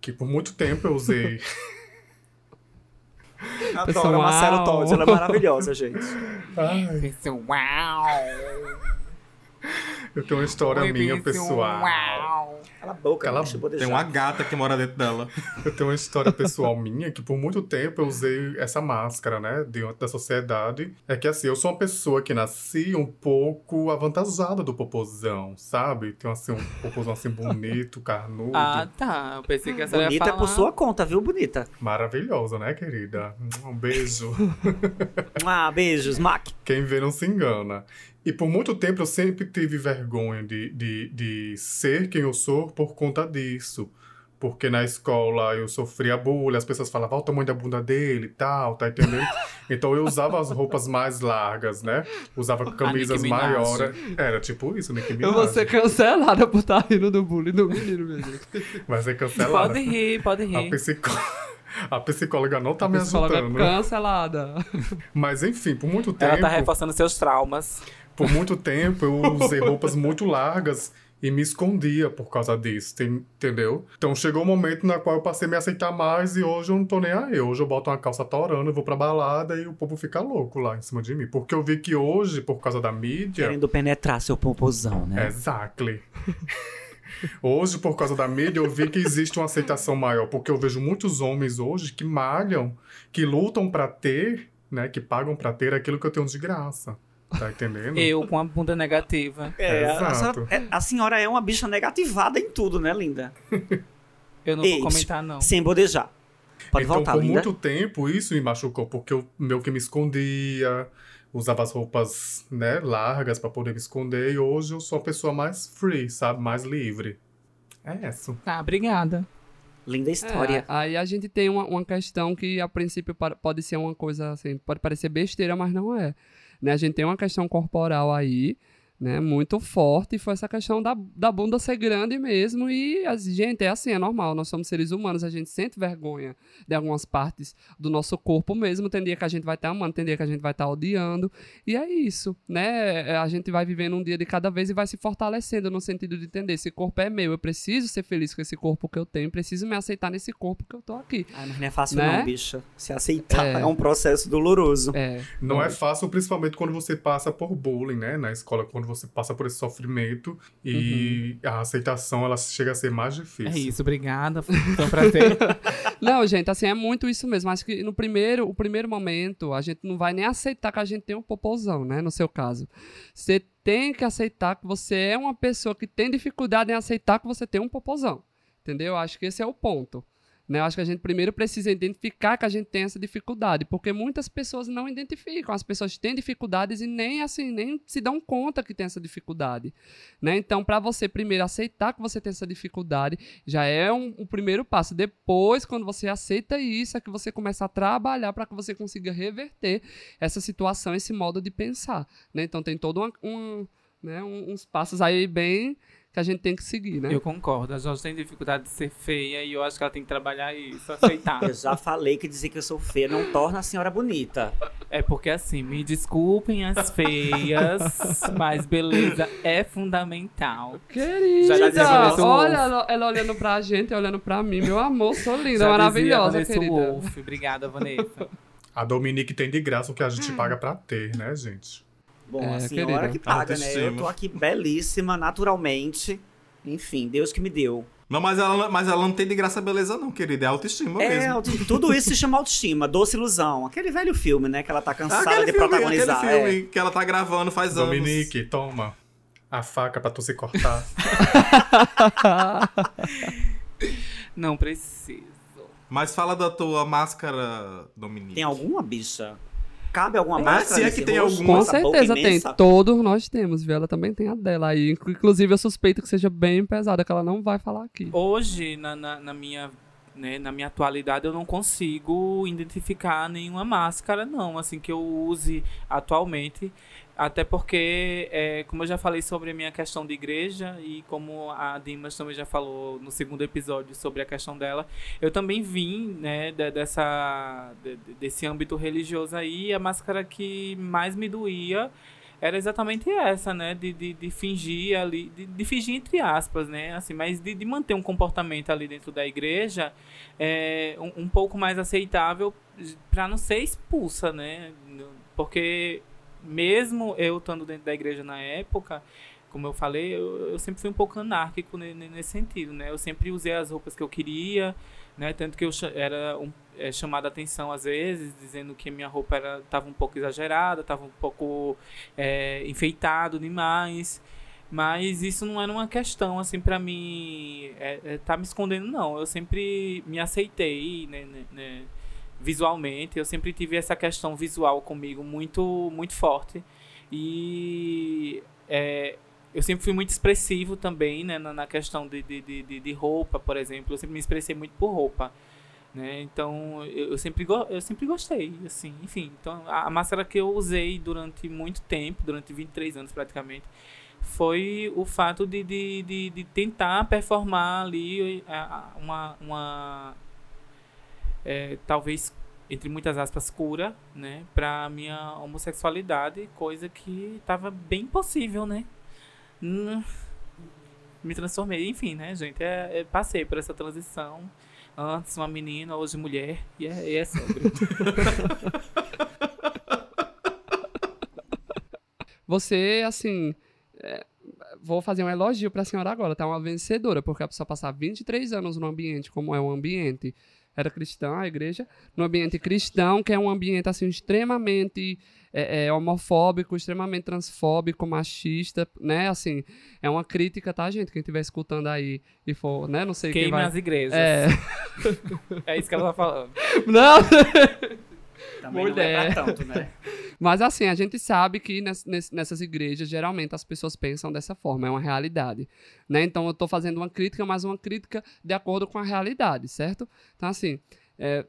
que por muito tempo eu usei. Adoro Pessoal. a Marcelo Todd, ela é maravilhosa, gente. Ai, Pessoal. eu tenho uma história Oi, minha, pessoal. Cala a boca, Cala bodejar. Tem uma gata que mora dentro dela. Eu tenho uma história pessoal minha que por muito tempo eu usei essa máscara, né, diante da sociedade. É que assim, eu sou uma pessoa que nasci um pouco avantajada do popozão, sabe? Tem assim um popozão assim bonito, carnudo, Ah, tá. Eu pensei que essa ia Bonita é falar. por sua conta, viu, bonita? maravilhosa, né, querida? Um beijo. Ah, beijos, Mac. Quem vê não se engana. E por muito tempo eu sempre tive vergonha de, de, de ser quem eu sou por conta disso. Porque na escola eu sofria bullying, as pessoas falavam "Olha o tamanho da bunda dele e tal, tá entendendo? Então eu usava as roupas mais largas, né? Usava camisas Nicki Minaj. maiores. Era tipo isso, Nicki Eu Minaj. vou ser cancelada por estar rindo do bullying do menino, meu Deus. Vai ser cancelada. Pode rir, pode A, rir. psicó... a psicóloga não tá me Psicóloga ajudando. cancelada. Mas enfim, por muito tempo... Ela tá reforçando seus traumas. Por muito tempo eu usei roupas muito largas e me escondia por causa disso, entendeu? Então chegou um momento na qual eu passei a me aceitar mais e hoje eu não tô nem aí. Hoje eu boto uma calça torando, eu vou pra balada e o povo fica louco lá em cima de mim. Porque eu vi que hoje, por causa da mídia. Querendo penetrar seu popozão, né? Exactly. Hoje, por causa da mídia, eu vi que existe uma aceitação maior, porque eu vejo muitos homens hoje que malham, que lutam pra ter, né, que pagam pra ter aquilo que eu tenho de graça. Tá entendendo? Eu com a bunda negativa. É, a, Exato. senhora, é- a senhora é uma bicha negativada em tudo, né, linda? Eu não Ei, vou comentar, não. Sem bodejar. Pode então, voltar, por linda. muito tempo, isso me machucou, porque eu meio que me escondia, usava as roupas, né, largas pra poder me esconder, e hoje eu sou uma pessoa mais free, sabe? Mais livre. É isso. Tá, obrigada. Linda história. É, aí a gente tem uma, uma questão que a princípio pode ser uma coisa assim, pode parecer besteira, mas não é. Né? A gente tem uma questão corporal aí, né, muito forte, e foi essa questão da, da bunda ser grande mesmo. E, as, gente, é assim, é normal, nós somos seres humanos, a gente sente vergonha de algumas partes do nosso corpo mesmo. Tem dia que a gente vai estar amando, tem dia que a gente vai estar odiando. E é isso, né? A gente vai vivendo um dia de cada vez e vai se fortalecendo no sentido de entender: esse corpo é meu, eu preciso ser feliz com esse corpo que eu tenho, preciso me aceitar nesse corpo que eu tô aqui. Ai, mas não é fácil Né? não, bicha. Se aceitar É. é, um processo doloroso. É. Não é fácil, principalmente quando você passa por bullying, né, na escola, quando você passa por esse sofrimento e a aceitação ela chega a ser mais difícil. É isso, obrigada. Foi um prazer. Não, gente, assim, é muito isso mesmo. Acho que no primeiro, o primeiro momento, a gente não vai nem aceitar que a gente tem um popozão, né? No seu caso. Você tem que aceitar que você é uma pessoa que tem dificuldade em aceitar que você tem um popozão. Entendeu? Acho que esse é o ponto. Né? Eu acho que a gente primeiro precisa identificar que a gente tem essa dificuldade, porque muitas pessoas não identificam. As pessoas têm dificuldades e nem assim nem se dão conta que tem essa dificuldade. Né? Então, para você primeiro aceitar que você tem essa dificuldade, já é um, um, primeiro passo. Depois, quando você aceita isso, é que você começa a trabalhar para que você consiga reverter essa situação, esse modo de pensar. Né? Então, tem todo um, um, né, uns passos aí bem que a gente tem que seguir, né? Eu concordo. A Jorge tem dificuldade de ser feia e eu acho que ela tem que trabalhar isso, aceitar. eu já falei que dizer que eu sou feia não torna a senhora bonita. É porque assim, me desculpem as feias, mas beleza é fundamental. Querida, já já olha ela, ela, olhando pra gente, olhando pra mim. Meu amor, sou linda, já maravilhosa, querida. Wolf. Obrigada, Vanessa. A Dominique tem de graça o que a gente hum. paga pra ter, né, gente? Bom, é, a senhora querida. que paga, né? Eu tô aqui belíssima, naturalmente. Enfim, Deus que me deu. Não, mas ela, mas ela não tem de graça beleza, não, querida. É autoestima é, mesmo. Auto, tudo isso se chama autoestima, doce ilusão. Aquele velho filme, né? Que ela tá cansada aquele de filme, protagonizar. Aquele filme é. que ela tá gravando faz Dominique, anos. Dominique, toma a faca pra tu se cortar. não preciso. Mas fala da tua máscara, Dominique. Tem alguma bicha? Cabe alguma máscara? Se é que tem alguma. Com certeza tem. Todos nós temos, viu? Ela também tem a dela aí. Inclusive, eu suspeito que seja bem pesada, que ela não vai falar aqui. Hoje, na, na, na minha né, na minha atualidade eu não consigo identificar nenhuma máscara não assim que eu use atualmente até porque, é, como eu já falei sobre a minha questão de igreja e como a Dimas também já falou no segundo episódio sobre a questão dela, eu também vim né, de, dessa, de, desse âmbito religioso aí. A máscara que mais me doía era exatamente essa, né? De, de, de fingir ali, de, de, fingir entre aspas, né? Assim, mas de, de manter um comportamento ali dentro da igreja é, um, um pouco mais aceitável para não ser expulsa, né? Porque mesmo eu estando dentro da igreja na época, como eu falei, eu, eu, sempre fui um pouco anárquico nesse sentido, né? Eu sempre usei as roupas que eu queria, né? Tanto que eu era um, é, chamado a atenção às vezes, dizendo que minha roupa era tava um pouco exagerada, estava um pouco é, enfeitado demais. Mas isso não era uma questão, assim, para mim, é, é, tá me escondendo, não. Eu sempre me aceitei, né, né, né visualmente. Eu sempre tive essa questão visual comigo muito, muito forte. E é, eu sempre fui muito expressivo também, né, na, na questão de, de, de, de, roupa, por exemplo. Eu sempre me expressei muito por roupa. Né? Então, eu, eu, sempre, eu sempre gostei, assim, enfim. Então, a, a máscara que eu usei durante muito tempo, durante 23 anos praticamente, foi o fato de, de, de, de tentar performar ali uma, uma é, talvez entre muitas aspas cura, né, para minha homossexualidade, coisa que estava bem possível, né? Hum, me transformei, enfim, né, gente, é, é, passei por essa transição. Antes uma menina, hoje mulher, e é, é sobre. Você, assim, é, vou fazer um elogio para a senhora agora, tá uma vencedora, porque a pessoa passar 23 anos no ambiente como é um ambiente era cristã, a igreja, no ambiente cristão, que é um ambiente assim extremamente é, é, homofóbico, extremamente transfóbico, machista, né? Assim, é uma crítica, tá, gente? Quem estiver escutando aí e for, né? Não sei Queime quem vai... as igrejas. É. é isso que ela tá falando. Não! Também Mulher. não é pra tanto, né? Mas assim, a gente sabe que nessas igrejas, geralmente as pessoas pensam dessa forma, é uma realidade. Né? Então eu estou fazendo uma crítica, mas uma crítica de acordo com a realidade, certo? Então, assim, é,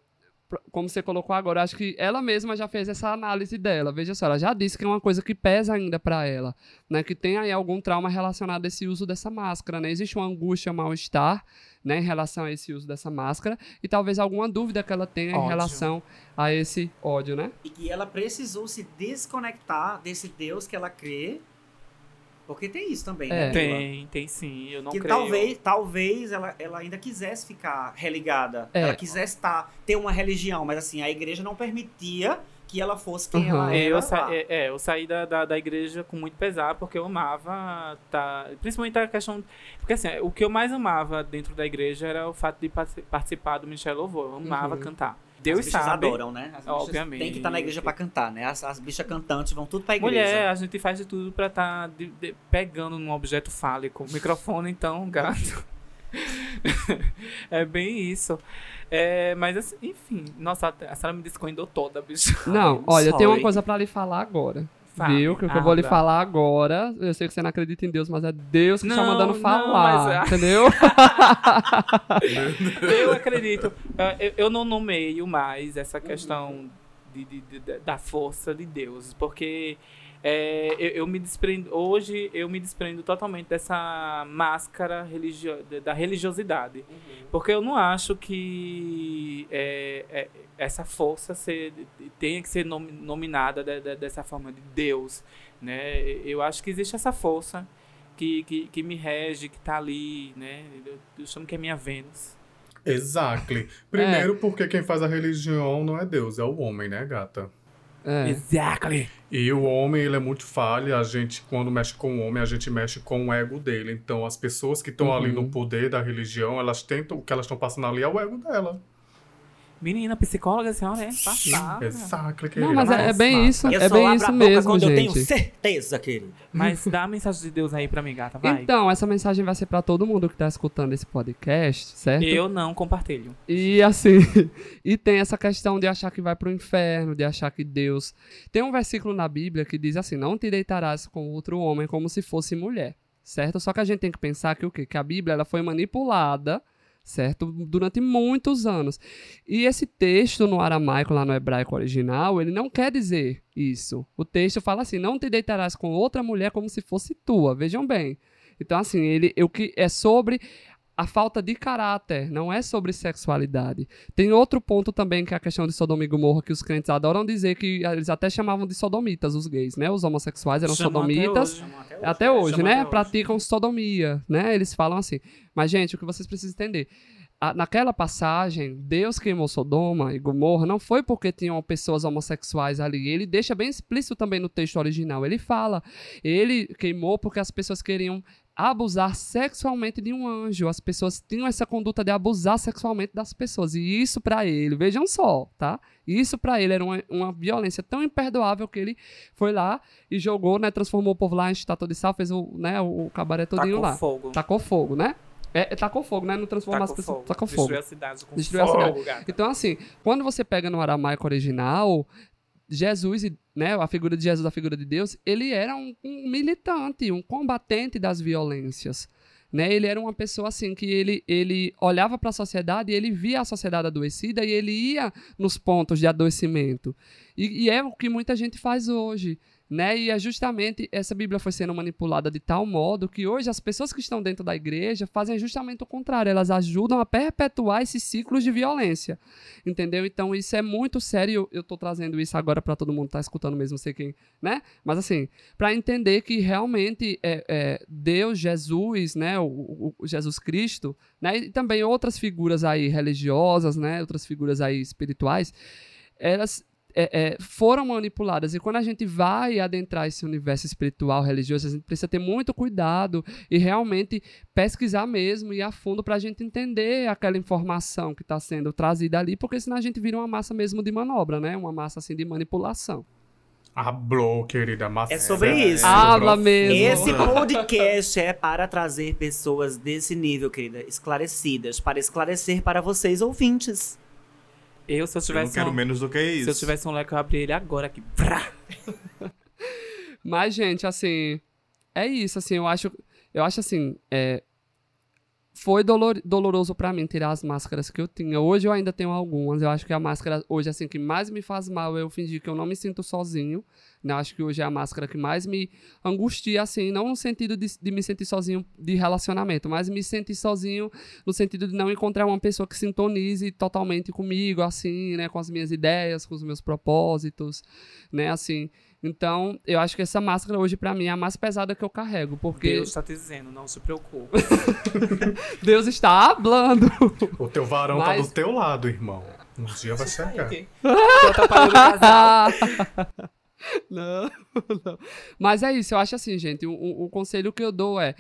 como você colocou agora, acho que ela mesma já fez essa análise dela. Veja só, ela já disse que é uma coisa que pesa ainda para ela, né? Que tem aí algum trauma relacionado a esse uso dessa máscara, né? Existe uma angústia, mal-estar, né, em relação a esse uso dessa máscara e talvez alguma dúvida que ela tenha ódio. em relação a esse ódio, né? E que ela precisou se desconectar desse Deus que ela crê porque tem isso também, é. né? Tem, tem sim, eu não que creio. talvez, talvez ela, ela ainda quisesse ficar religada. É. Ela quisesse estar, tá, ter uma religião, mas assim, a igreja não permitia que ela fosse quem Uhum. ela era. Eu, sa lá. é, é, eu saí da, da, da igreja com muito pesar, porque eu amava, tá, principalmente a questão. Porque assim, o que eu mais amava dentro da igreja era o fato de parti- participar do Michel Louvor. Eu amava Uhum. cantar. Deus As bichas sabe. adoram, né? As bichas Obviamente. Tem que estar na igreja pra cantar, né? As, as bichas cantantes vão tudo pra igreja. Mulher, a gente faz de tudo pra estar pegando num objeto fálico. Microfone, então, gato. é bem isso. É, mas, assim, enfim, nossa, a senhora me descoendou toda, bicho. Não, olha, eu tenho uma sorry. coisa pra lhe falar agora. Fale, Viu? Que o que eu vou lhe falar agora, eu sei que você não acredita em Deus, mas é Deus que está Não, mandando não, falar, mas- entendeu? Eu acredito. Eu, eu não nomeio mais essa questão de, de- de- da força de Deus, porque é, eu, eu me desprendo. Hoje eu me desprendo totalmente dessa máscara religio, da religiosidade. Porque eu não acho que é, é, essa força ser, tenha que ser nom- nominada de- de- dessa forma de Deus. Né? Eu acho que existe essa força que, que, que me rege, que está ali. Né? Eu, eu chamo que é minha Vênus. Exactly. Primeiro, porque quem faz a religião não é Deus, é o homem, né, gata? É. Exactly. E o homem, ele é muito falho. A gente, quando mexe com o homem, a gente mexe com o ego dele. Então, as pessoas que estão ali Uhum. no poder da religião, elas tentam, o que elas estão passando ali é o ego dela. Menina, psicóloga, a senhora é passada. Exactly, querida. Não, mas é, é bem isso, Eu é só bem abro isso a boca mesmo, quando eu tenho gente. certeza, querido. Mas dá a mensagem de Deus aí pra mim, gata, vai. Então, essa mensagem vai ser pra todo mundo que tá escutando esse podcast, certo? eu não compartilho. E assim, e tem essa questão de achar que vai pro inferno, de achar que Deus. Tem um versículo na Bíblia que diz assim: Não te deitarás com outro homem como se fosse mulher, certo? Só que a gente tem que pensar que o quê? Que a Bíblia ela foi manipulada, certo? Durante muitos anos. E esse texto no aramaico, lá no hebraico original, ele não quer dizer isso. O texto fala assim: Não te deitarás com outra mulher como se fosse tua. Vejam bem. Então, assim, ele, o que é sobre a falta de caráter, não é sobre sexualidade. Tem outro ponto também que é a questão de Sodoma e Gomorra, que os crentes adoram dizer que eles até chamavam de sodomitas os gays, né? Os homossexuais eram Chamam até sodomitas. hoje. Até hoje, Chamam né? até hoje. Praticam sodomia, né? Eles falam assim. Mas, gente, o que vocês precisam entender. a- naquela passagem, Deus queimou Sodoma e Gomorra não foi porque tinham pessoas homossexuais ali. Ele deixa bem explícito também no texto original. Ele fala, ele queimou porque as pessoas queriam abusar sexualmente de um anjo. As pessoas tinham essa conduta de abusar sexualmente das pessoas. E isso pra ele, vejam só, tá? Isso pra ele era uma, uma violência tão imperdoável que ele foi lá e jogou, né? Transformou o povo lá em estátua de sal, fez o, né, o, cabaré todinho Tacou lá. fogo. Tacou fogo, né? É, é, tacou fogo, né? Não transformou as Tacou pessoas. fogo. Tacou fogo. Destruiu a cidade com Destruiu a fogo, cidade. Então, assim, quando você pega no aramaico original, Jesus, e, né, a figura de Jesus, a figura de Deus, ele era um, um militante, um combatente das violências. Né? Ele era uma pessoa assim que ele, ele olhava para a sociedade e ele via a sociedade adoecida e ele ia nos pontos de adoecimento. E, e é o que muita gente faz hoje. Né? E é justamente essa Bíblia foi sendo manipulada de tal modo que hoje as pessoas que estão dentro da igreja fazem justamente o contrário, elas ajudam a perpetuar esses ciclos de violência. Entendeu? Então isso é muito sério. Eu tô trazendo isso agora para todo mundo que tá escutando mesmo, sei quem, né? Mas assim, para entender que realmente é, é, Deus, Jesus, né, o- o Jesus Cristo, né, e também outras figuras aí religiosas, né, outras figuras aí espirituais, elas é, é, foram manipuladas. E quando a gente vai adentrar esse universo espiritual, religioso, a gente precisa ter muito cuidado e realmente pesquisar mesmo e ir a fundo para a gente entender aquela informação que está sendo trazida ali, porque senão a gente vira uma massa mesmo de manobra, né? Uma massa assim de manipulação. Hablou, querida. Mas É sobre isso. Habla mesmo. Esse podcast é para trazer pessoas desse nível, querida, esclarecidas, para esclarecer para vocês ouvintes. Eu, se eu Eu não tivesse quero um, menos do que isso. se eu tivesse um leque, eu abria ele agora aqui. Mas, gente, assim, é isso, assim, eu acho, eu acho assim, é, foi dolor, doloroso pra mim tirar as máscaras que eu tinha. Hoje eu ainda tenho algumas. Eu acho que a máscara hoje assim que mais me faz mal é eu fingir que eu não me sinto sozinho. Né? Acho que hoje é a máscara que mais me angustia assim, não no sentido de, de me sentir sozinho de relacionamento, mas me sentir sozinho no sentido de não encontrar uma pessoa que sintonize totalmente comigo, assim, né, com as minhas ideias, com os meus propósitos, né, assim. Então, eu acho que essa máscara hoje pra mim é a mais pesada que eu carrego, porque Deus Deus, está te dizendo, não se preocupe. está hablando. O teu varão tá Mas- do teu lado, irmão. Um dia vai chegar. Não, não. Mas é isso, eu acho assim, gente. O, o- o conselho que eu dou é.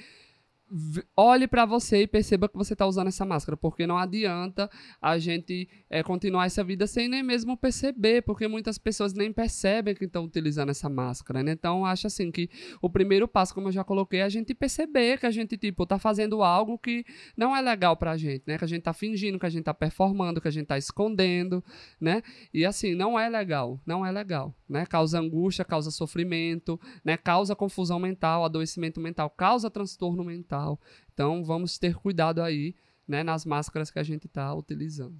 Olhe pra você e perceba que você tá usando essa máscara, porque não adianta a gente é, continuar essa vida sem nem mesmo perceber, porque muitas pessoas nem percebem que estão utilizando essa máscara, né? Então, acho assim que o primeiro passo, como eu já coloquei, é a gente perceber que a gente, tipo, tá fazendo algo que não é legal pra gente, né? Que a gente tá fingindo, que a gente tá performando, que a gente tá escondendo, né? E assim, não é legal, não é legal, né? Causa angústia, causa sofrimento, né? Causa confusão mental, adoecimento mental, causa transtorno mental. Então, vamos ter cuidado aí, né, nas máscaras que a gente tá utilizando.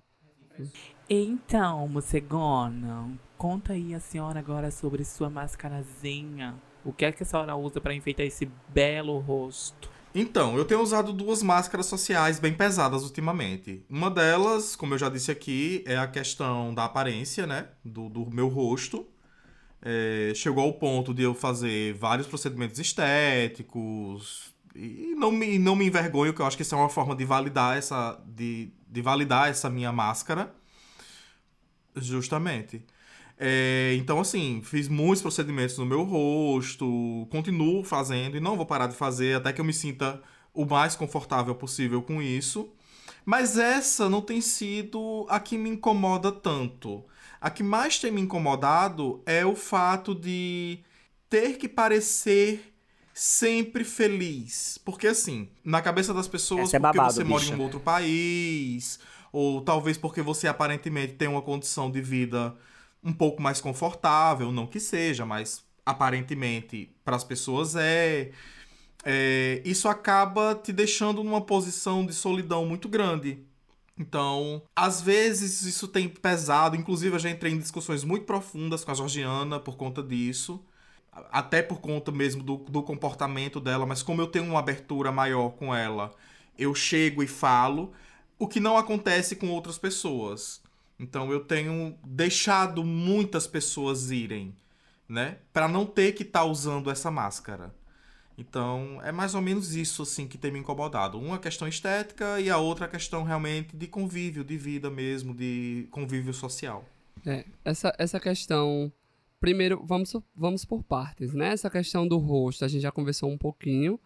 Então, Mocegona, conta aí a senhora agora sobre sua mascarazinha. O que é que a senhora usa pra enfeitar esse belo rosto? Então, eu tenho usado duas máscaras sociais bem pesadas ultimamente. Uma delas, como eu já disse aqui, é a questão da aparência, né? Do, do meu rosto. É, chegou ao ponto de eu fazer vários procedimentos estéticos. E não me, não me envergonho, que eu acho que isso é uma forma de validar essa, de, de validar essa minha máscara. Justamente. É, então, assim, fiz muitos procedimentos no meu rosto, continuo fazendo e não vou parar de fazer até que eu me sinta o mais confortável possível com isso. Mas essa não tem sido a que me incomoda tanto. A que mais tem me incomodado é o fato de ter que parecer sempre feliz. Porque, assim, na cabeça das pessoas, é porque babado, você mora em bicha. um outro país, ou talvez porque você aparentemente tem uma condição de vida um pouco mais confortável, não que seja, mas aparentemente para as pessoas é, é, isso acaba te deixando numa posição de solidão muito grande. Então, às vezes isso tem pesado, inclusive eu já entrei em discussões muito profundas com a Georgiana por conta disso, até por conta mesmo do, do comportamento dela, mas como eu tenho uma abertura maior com ela, eu chego e falo, o que não acontece com outras pessoas. Então eu tenho deixado muitas pessoas irem, né, Pra não ter que estar usando essa máscara. Então é mais ou menos isso assim que tem me incomodado. Uma questão estética e a outra questão realmente de convívio, de vida mesmo, de convívio social. É, essa, essa questão. Primeiro, vamos, vamos por partes, né? Essa questão do rosto, a gente já conversou um pouquinho,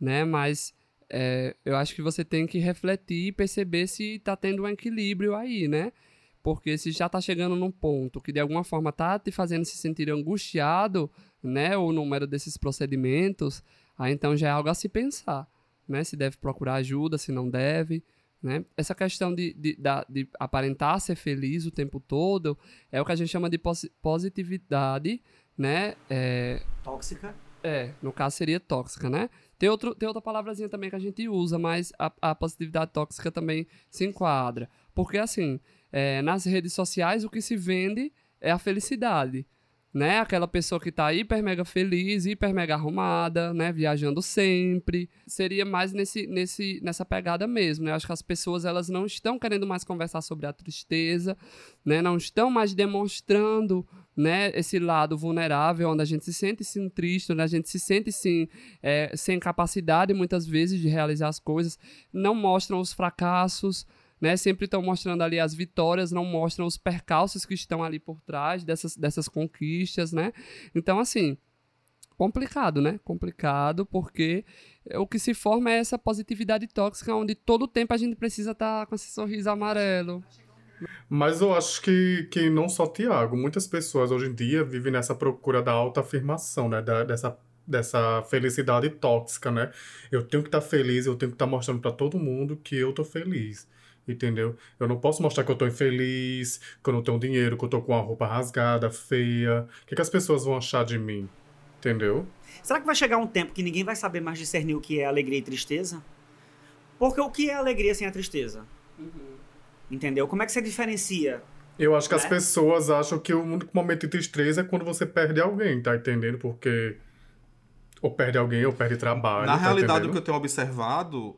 né? Mas é, eu acho que você tem que refletir e perceber se tá tendo um equilíbrio aí, né? Porque se já tá chegando num ponto que de alguma forma tá te fazendo se sentir angustiado, né? O número desses procedimentos, aí então já é algo a se pensar, né? Se deve procurar ajuda, se não deve, né? Essa questão de, de, da- de aparentar ser feliz o tempo todo é o que a gente chama de posi- positividade, né? É, Tóxica. é, no caso seria tóxica, né? Tem, outro, tem outra palavrazinha também que a gente usa, mas a, a positividade tóxica também se enquadra. Porque, assim, é, nas redes sociais o que se vende é a felicidade, né? Aquela pessoa que tá hiper mega feliz, hiper mega arrumada, né? Viajando sempre. Seria mais nesse, nesse, nessa pegada mesmo, né? Acho que as pessoas, elas não estão querendo mais conversar sobre a tristeza, né? Não estão mais demonstrando né, esse lado vulnerável, onde a gente se sente sim triste, onde a gente se sente sim é, sem capacidade muitas vezes de realizar as coisas, não mostram os fracassos, né, sempre estão mostrando ali as vitórias, não mostram os percalços que estão ali por trás dessas, dessas conquistas, né? Então, assim, complicado, né? Complicado, porque o que se forma é essa positividade tóxica, onde todo tempo a gente precisa estar com esse sorriso amarelo. Mas eu acho que, que não só Tiago, muitas pessoas hoje em dia vivem nessa procura da autoafirmação, né? Da, dessa, dessa felicidade tóxica, né? Eu tenho que estar feliz, eu tenho que estar mostrando pra todo mundo que eu tô feliz. Entendeu? Eu não posso mostrar que eu tô infeliz, que eu não tenho dinheiro, que eu tô com a roupa rasgada, feia. O que, que as pessoas vão achar de mim? Entendeu? Será que vai chegar um tempo que ninguém vai saber mais discernir o que é alegria e tristeza? Porque o que é alegria sem a tristeza? Entendeu? Como é que você diferencia? Eu acho que as Né? pessoas acham que o único momento de tristeza é quando você perde alguém, tá entendendo? Porque ou perde alguém ou perde trabalho. Na tá realidade, o entendendo? que eu tenho observado,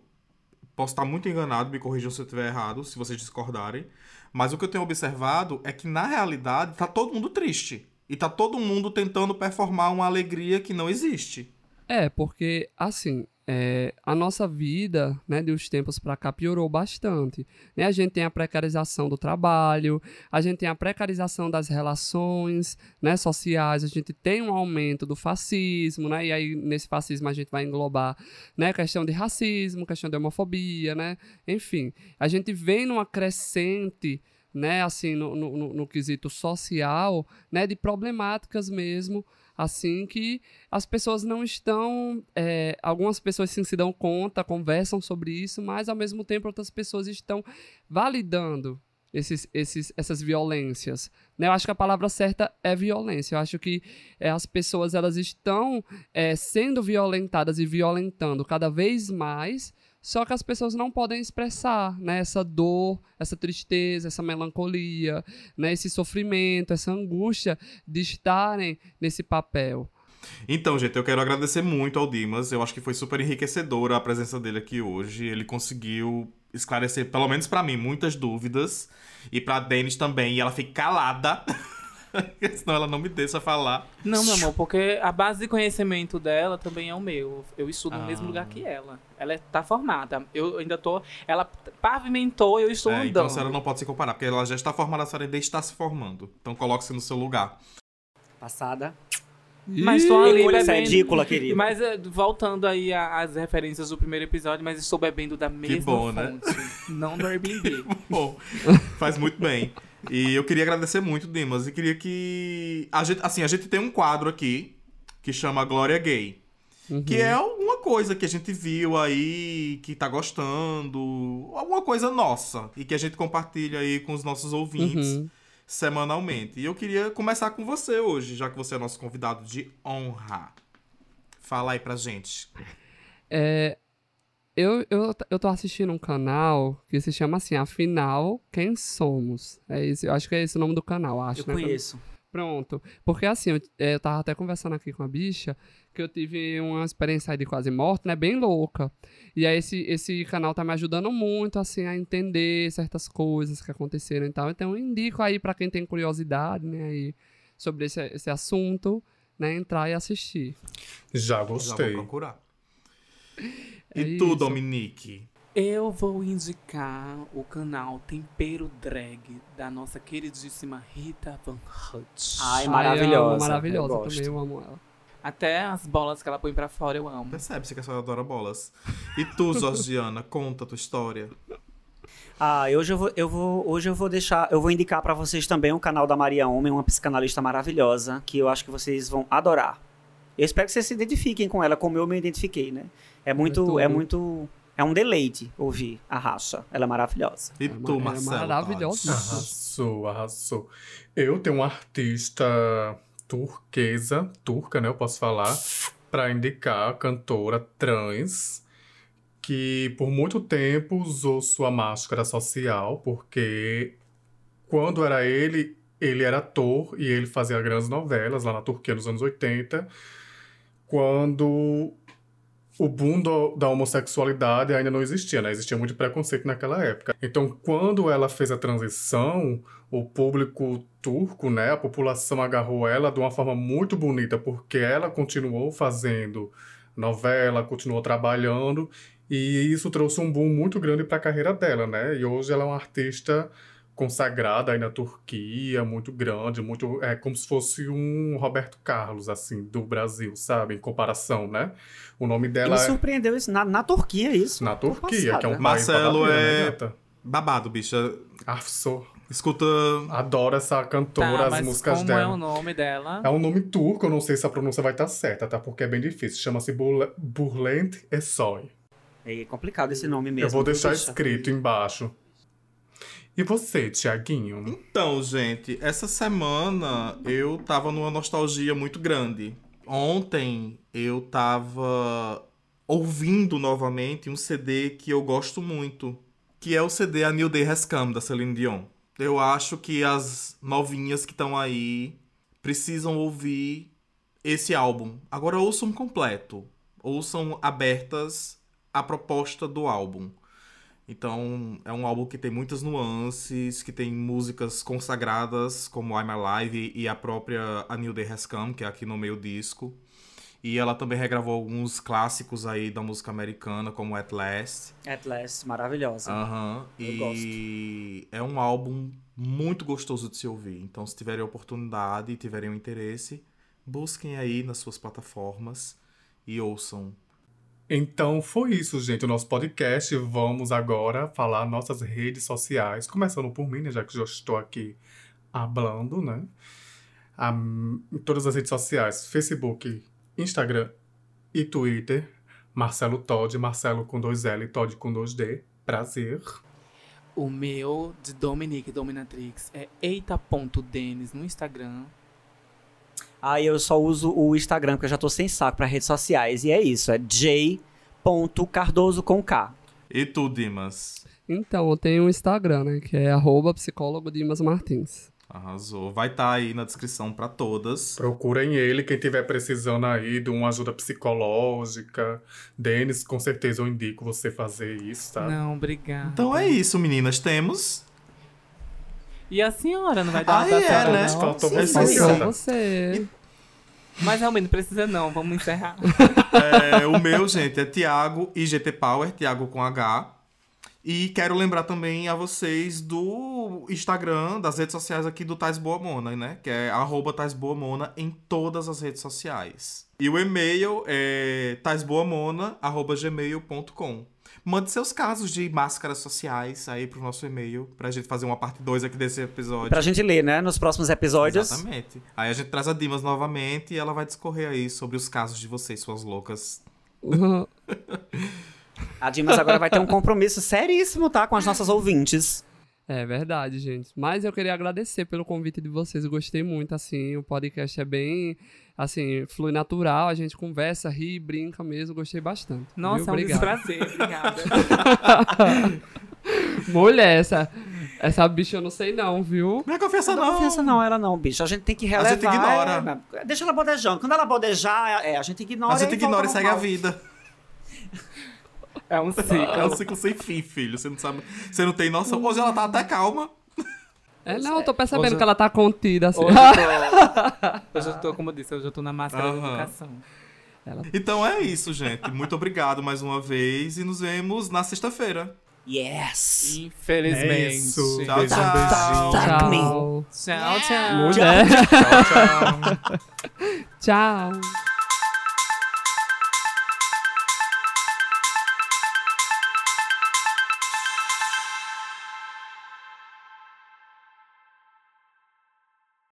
posso estar muito enganado, me corrijam se eu estiver errado, se vocês discordarem, mas o que eu tenho observado é que na realidade tá todo mundo triste. E tá todo mundo tentando performar uma alegria que não existe. É, porque, assim, é, a nossa vida, né, de uns tempos para cá, piorou bastante. Né? A gente tem a precarização do trabalho, a gente tem a precarização das relações né, sociais, a gente tem um aumento do fascismo, né? e aí nesse fascismo a gente vai englobar né, questão de racismo, questão de homofobia, né? enfim. A gente vem numa crescente né, assim, no, no, no, no quesito social, né, de problemáticas mesmo, assim que as pessoas não estão. É, algumas pessoas sim se dão conta, conversam sobre isso, mas ao mesmo tempo outras pessoas estão validando esses, esses, essas violências. Né? Eu acho que a palavra certa é violência. Eu acho que é, as pessoas elas estão é, sendo violentadas e violentando cada vez mais só que as pessoas não podem expressar né, essa dor, essa tristeza, essa melancolia, né, esse sofrimento, essa angústia de estarem nesse papel. Então, gente, eu quero agradecer muito ao Dimas. Eu acho que foi super enriquecedora a presença dele aqui hoje. Ele conseguiu esclarecer, pelo menos para mim, muitas dúvidas. E pra Denis também. E ela fica calada. Senão ela não me deixa falar. Não, meu amor, porque a base de conhecimento dela também é o meu. Eu estudo no Ah. mesmo lugar que ela. Ela é- tá formada. Eu ainda tô. Ela pavimentou, eu estou É, andando. então a senhora não pode se comparar, porque ela já está formada, a senhora ainda está se formando. Então coloque-se no seu lugar. Passada. Mas tô ali essa bebendo. ridícula, querido. Mas eh, voltando aí às referências do primeiro episódio, mas estou bebendo da mesma bom, né? fonte. Não do Airbnb. Bom, faz muito bem. E eu queria agradecer muito, Dimas, e queria que. A gente, assim, a gente tem um quadro aqui que chama Glória Gay. Uhum. Que é alguma coisa que a gente viu aí, que tá gostando, alguma coisa nossa. E que a gente compartilha aí com os nossos ouvintes Uhum. semanalmente. E eu queria começar com você hoje, já que você é nosso convidado de honra. Fala aí pra gente. É, eu, eu, eu tô assistindo um canal que se chama assim, Afinal, Quem Somos? É esse, eu acho que é esse o nome do canal, acho, Eu né? conheço. Pronto. Porque assim, eu, é, eu tava até conversando aqui com a bicha, que eu tive uma experiência aí de quase morte, né? Bem louca. E aí esse, esse canal tá me ajudando muito, assim, a entender certas coisas que aconteceram e tal. Então eu indico aí pra quem tem curiosidade, né? Aí, sobre esse, esse assunto, né? Entrar e assistir. Já Já vou gostei. procurar. É E tu, isso. Dominique? Eu vou indicar o canal Tempero Drag da nossa queridíssima Rita Van Hutt. Ai, eu maravilhosa. amo Maravilhosa eu também, eu amo ela. Até as bolas que ela põe pra fora eu amo. Percebe-se que a senhora adora bolas. E tu, Georgiana, conta a tua história. Ah, hoje eu vou, eu vou, hoje eu vou deixar, eu vou indicar pra vocês também o canal da Maria Homem, uma psicanalista maravilhosa, que eu acho que vocês vão adorar. Eu espero que vocês se identifiquem com ela, como eu me identifiquei, né? É muito, tudo. é muito, é um deleite ouvir a racha. Ela é maravilhosa. E É tu, é Marcelo? maravilhosa. Tades? Arrasou, arrasou. Eu tenho uma artista turquesa, turca, né? Eu posso falar, pra indicar, cantora trans, que por muito tempo usou sua máscara social, porque quando era ele, ele era ator e ele fazia grandes novelas lá na Turquia nos anos 80, quando o boom do- da homossexualidade ainda não existia, né? Existia muito preconceito naquela época. Então, quando ela fez a transição, o público turco, né, a população agarrou ela de uma forma muito bonita, porque ela continuou fazendo novela, continuou trabalhando, e isso trouxe um boom muito grande para a carreira dela, né? E hoje ela é uma artista consagrada aí na Turquia, muito grande, muito é como se fosse um Roberto Carlos assim do Brasil, sabe? Em comparação, né? O nome E dela me é surpreendeu isso na, na Turquia, isso. na Turquia, que é um país Marcelo é- né? Babado, bicha. Ah, sou. Escuta. Adoro essa cantora, Tá, as mas músicas como é dela. o nome dela? É um nome turco, eu não sei se a pronúncia vai estar certa, tá? Porque é bem difícil. Chama-se Burle- Burlent Essoy. É complicado esse nome mesmo. Eu vou deixar bicha? escrito embaixo. E você, Tiaguinho? Então, gente, essa semana eu tava numa nostalgia muito grande. Ontem eu tava ouvindo novamente um CD que eu gosto muito, que é o CD A New Day Has Come, da Celine Dion. Eu acho que as novinhas que estão aí precisam ouvir esse álbum. Agora ouçam completo. Ouçam abertas a proposta do álbum. Então, é um álbum que tem muitas nuances, que tem músicas consagradas, como I'm Alive e a própria A New Day Has Come, que é aqui no meio disco. E ela também regravou alguns clássicos aí da música americana, como At Last. At Last, maravilhosa. Aham. Eu E é um álbum muito gostoso de se ouvir. Então, se tiverem oportunidade e tiverem um interesse, busquem aí nas suas plataformas e ouçam. Então foi isso, gente, o nosso podcast. Vamos agora falar nossas redes sociais. Começando por mim, né, já que já estou aqui hablando, né? Em todas as redes sociais, Facebook, Instagram e Twitter. Marcelo Todd, Marcelo com dois L, Todd com dois D. Prazer. O meu, de Dominique Dominatrix, é eita.denis no Instagram. Aí eu só uso o Instagram, porque eu já tô sem saco pra redes sociais. E é isso, é j.cardoso com K. E tu, Dimas? Então, eu tenho um Instagram, né? Que é arroba psicólogo Dimas Martins. Arrasou. Vai estar aí na descrição pra todas. Procurem ele, quem tiver precisando aí de uma ajuda psicológica. Denis, com certeza eu indico você fazer isso, tá? Não, obrigada. Então é isso, meninas. Temos. E a senhora não vai dar Ah, uma é, senhora, né? não? Faltou Sim, você, você. Mas realmente não precisa não, vamos encerrar. É, o meu, gente, é Thiago IGT Power, Thiago com H. E quero lembrar também a vocês do Instagram, das redes sociais aqui do Tais Boa Mona, né? Que é arroba Tais Boa Mona em todas as redes sociais. E o e-mail é taisboamona.gmail.com. Mande seus casos de máscaras sociais aí pro nosso e-mail, pra gente fazer uma parte 2 aqui desse episódio. Pra gente ler, né, nos próximos episódios. Exatamente. Aí a gente traz a Dimas novamente e ela vai discorrer aí sobre os casos de vocês, suas loucas. A Dimas agora vai ter um compromisso seríssimo, tá, com as nossas ouvintes. É verdade, gente. Mas eu queria agradecer pelo convite de vocês. Eu gostei muito, assim. O podcast é bem, assim, flui natural. A gente conversa, ri, brinca mesmo. Gostei bastante. Nossa, viu? é um desprazer, obrigada. Mulher, essa, essa bicha eu não sei não, viu? Não é confiança Não não. confiança não, ela não, bicho. A gente tem que relevar. gente ignora. é, né? deixa ela bodejando. Quando ela bodejar, é, a gente ignora. A gente e ignora e ao segue a vida. É um ciclo. É um ciclo sem fim, filho. Você não sabe. Você não tem noção. Hoje ela tá até calma. É, não, eu tô percebendo Hoje- que ela tá contida, assim. Hoje eu tô, hoje eu tô, como eu disse, hoje eu tô na máscara da Aham. educação. Então é isso, gente. Muito obrigado mais uma vez e nos vemos na sexta-feira. Yes! Infelizmente. É isso. Tchau, tchau. me. Tchau. Tchau, tchau. Mulher. Tchau, tchau. Tchau.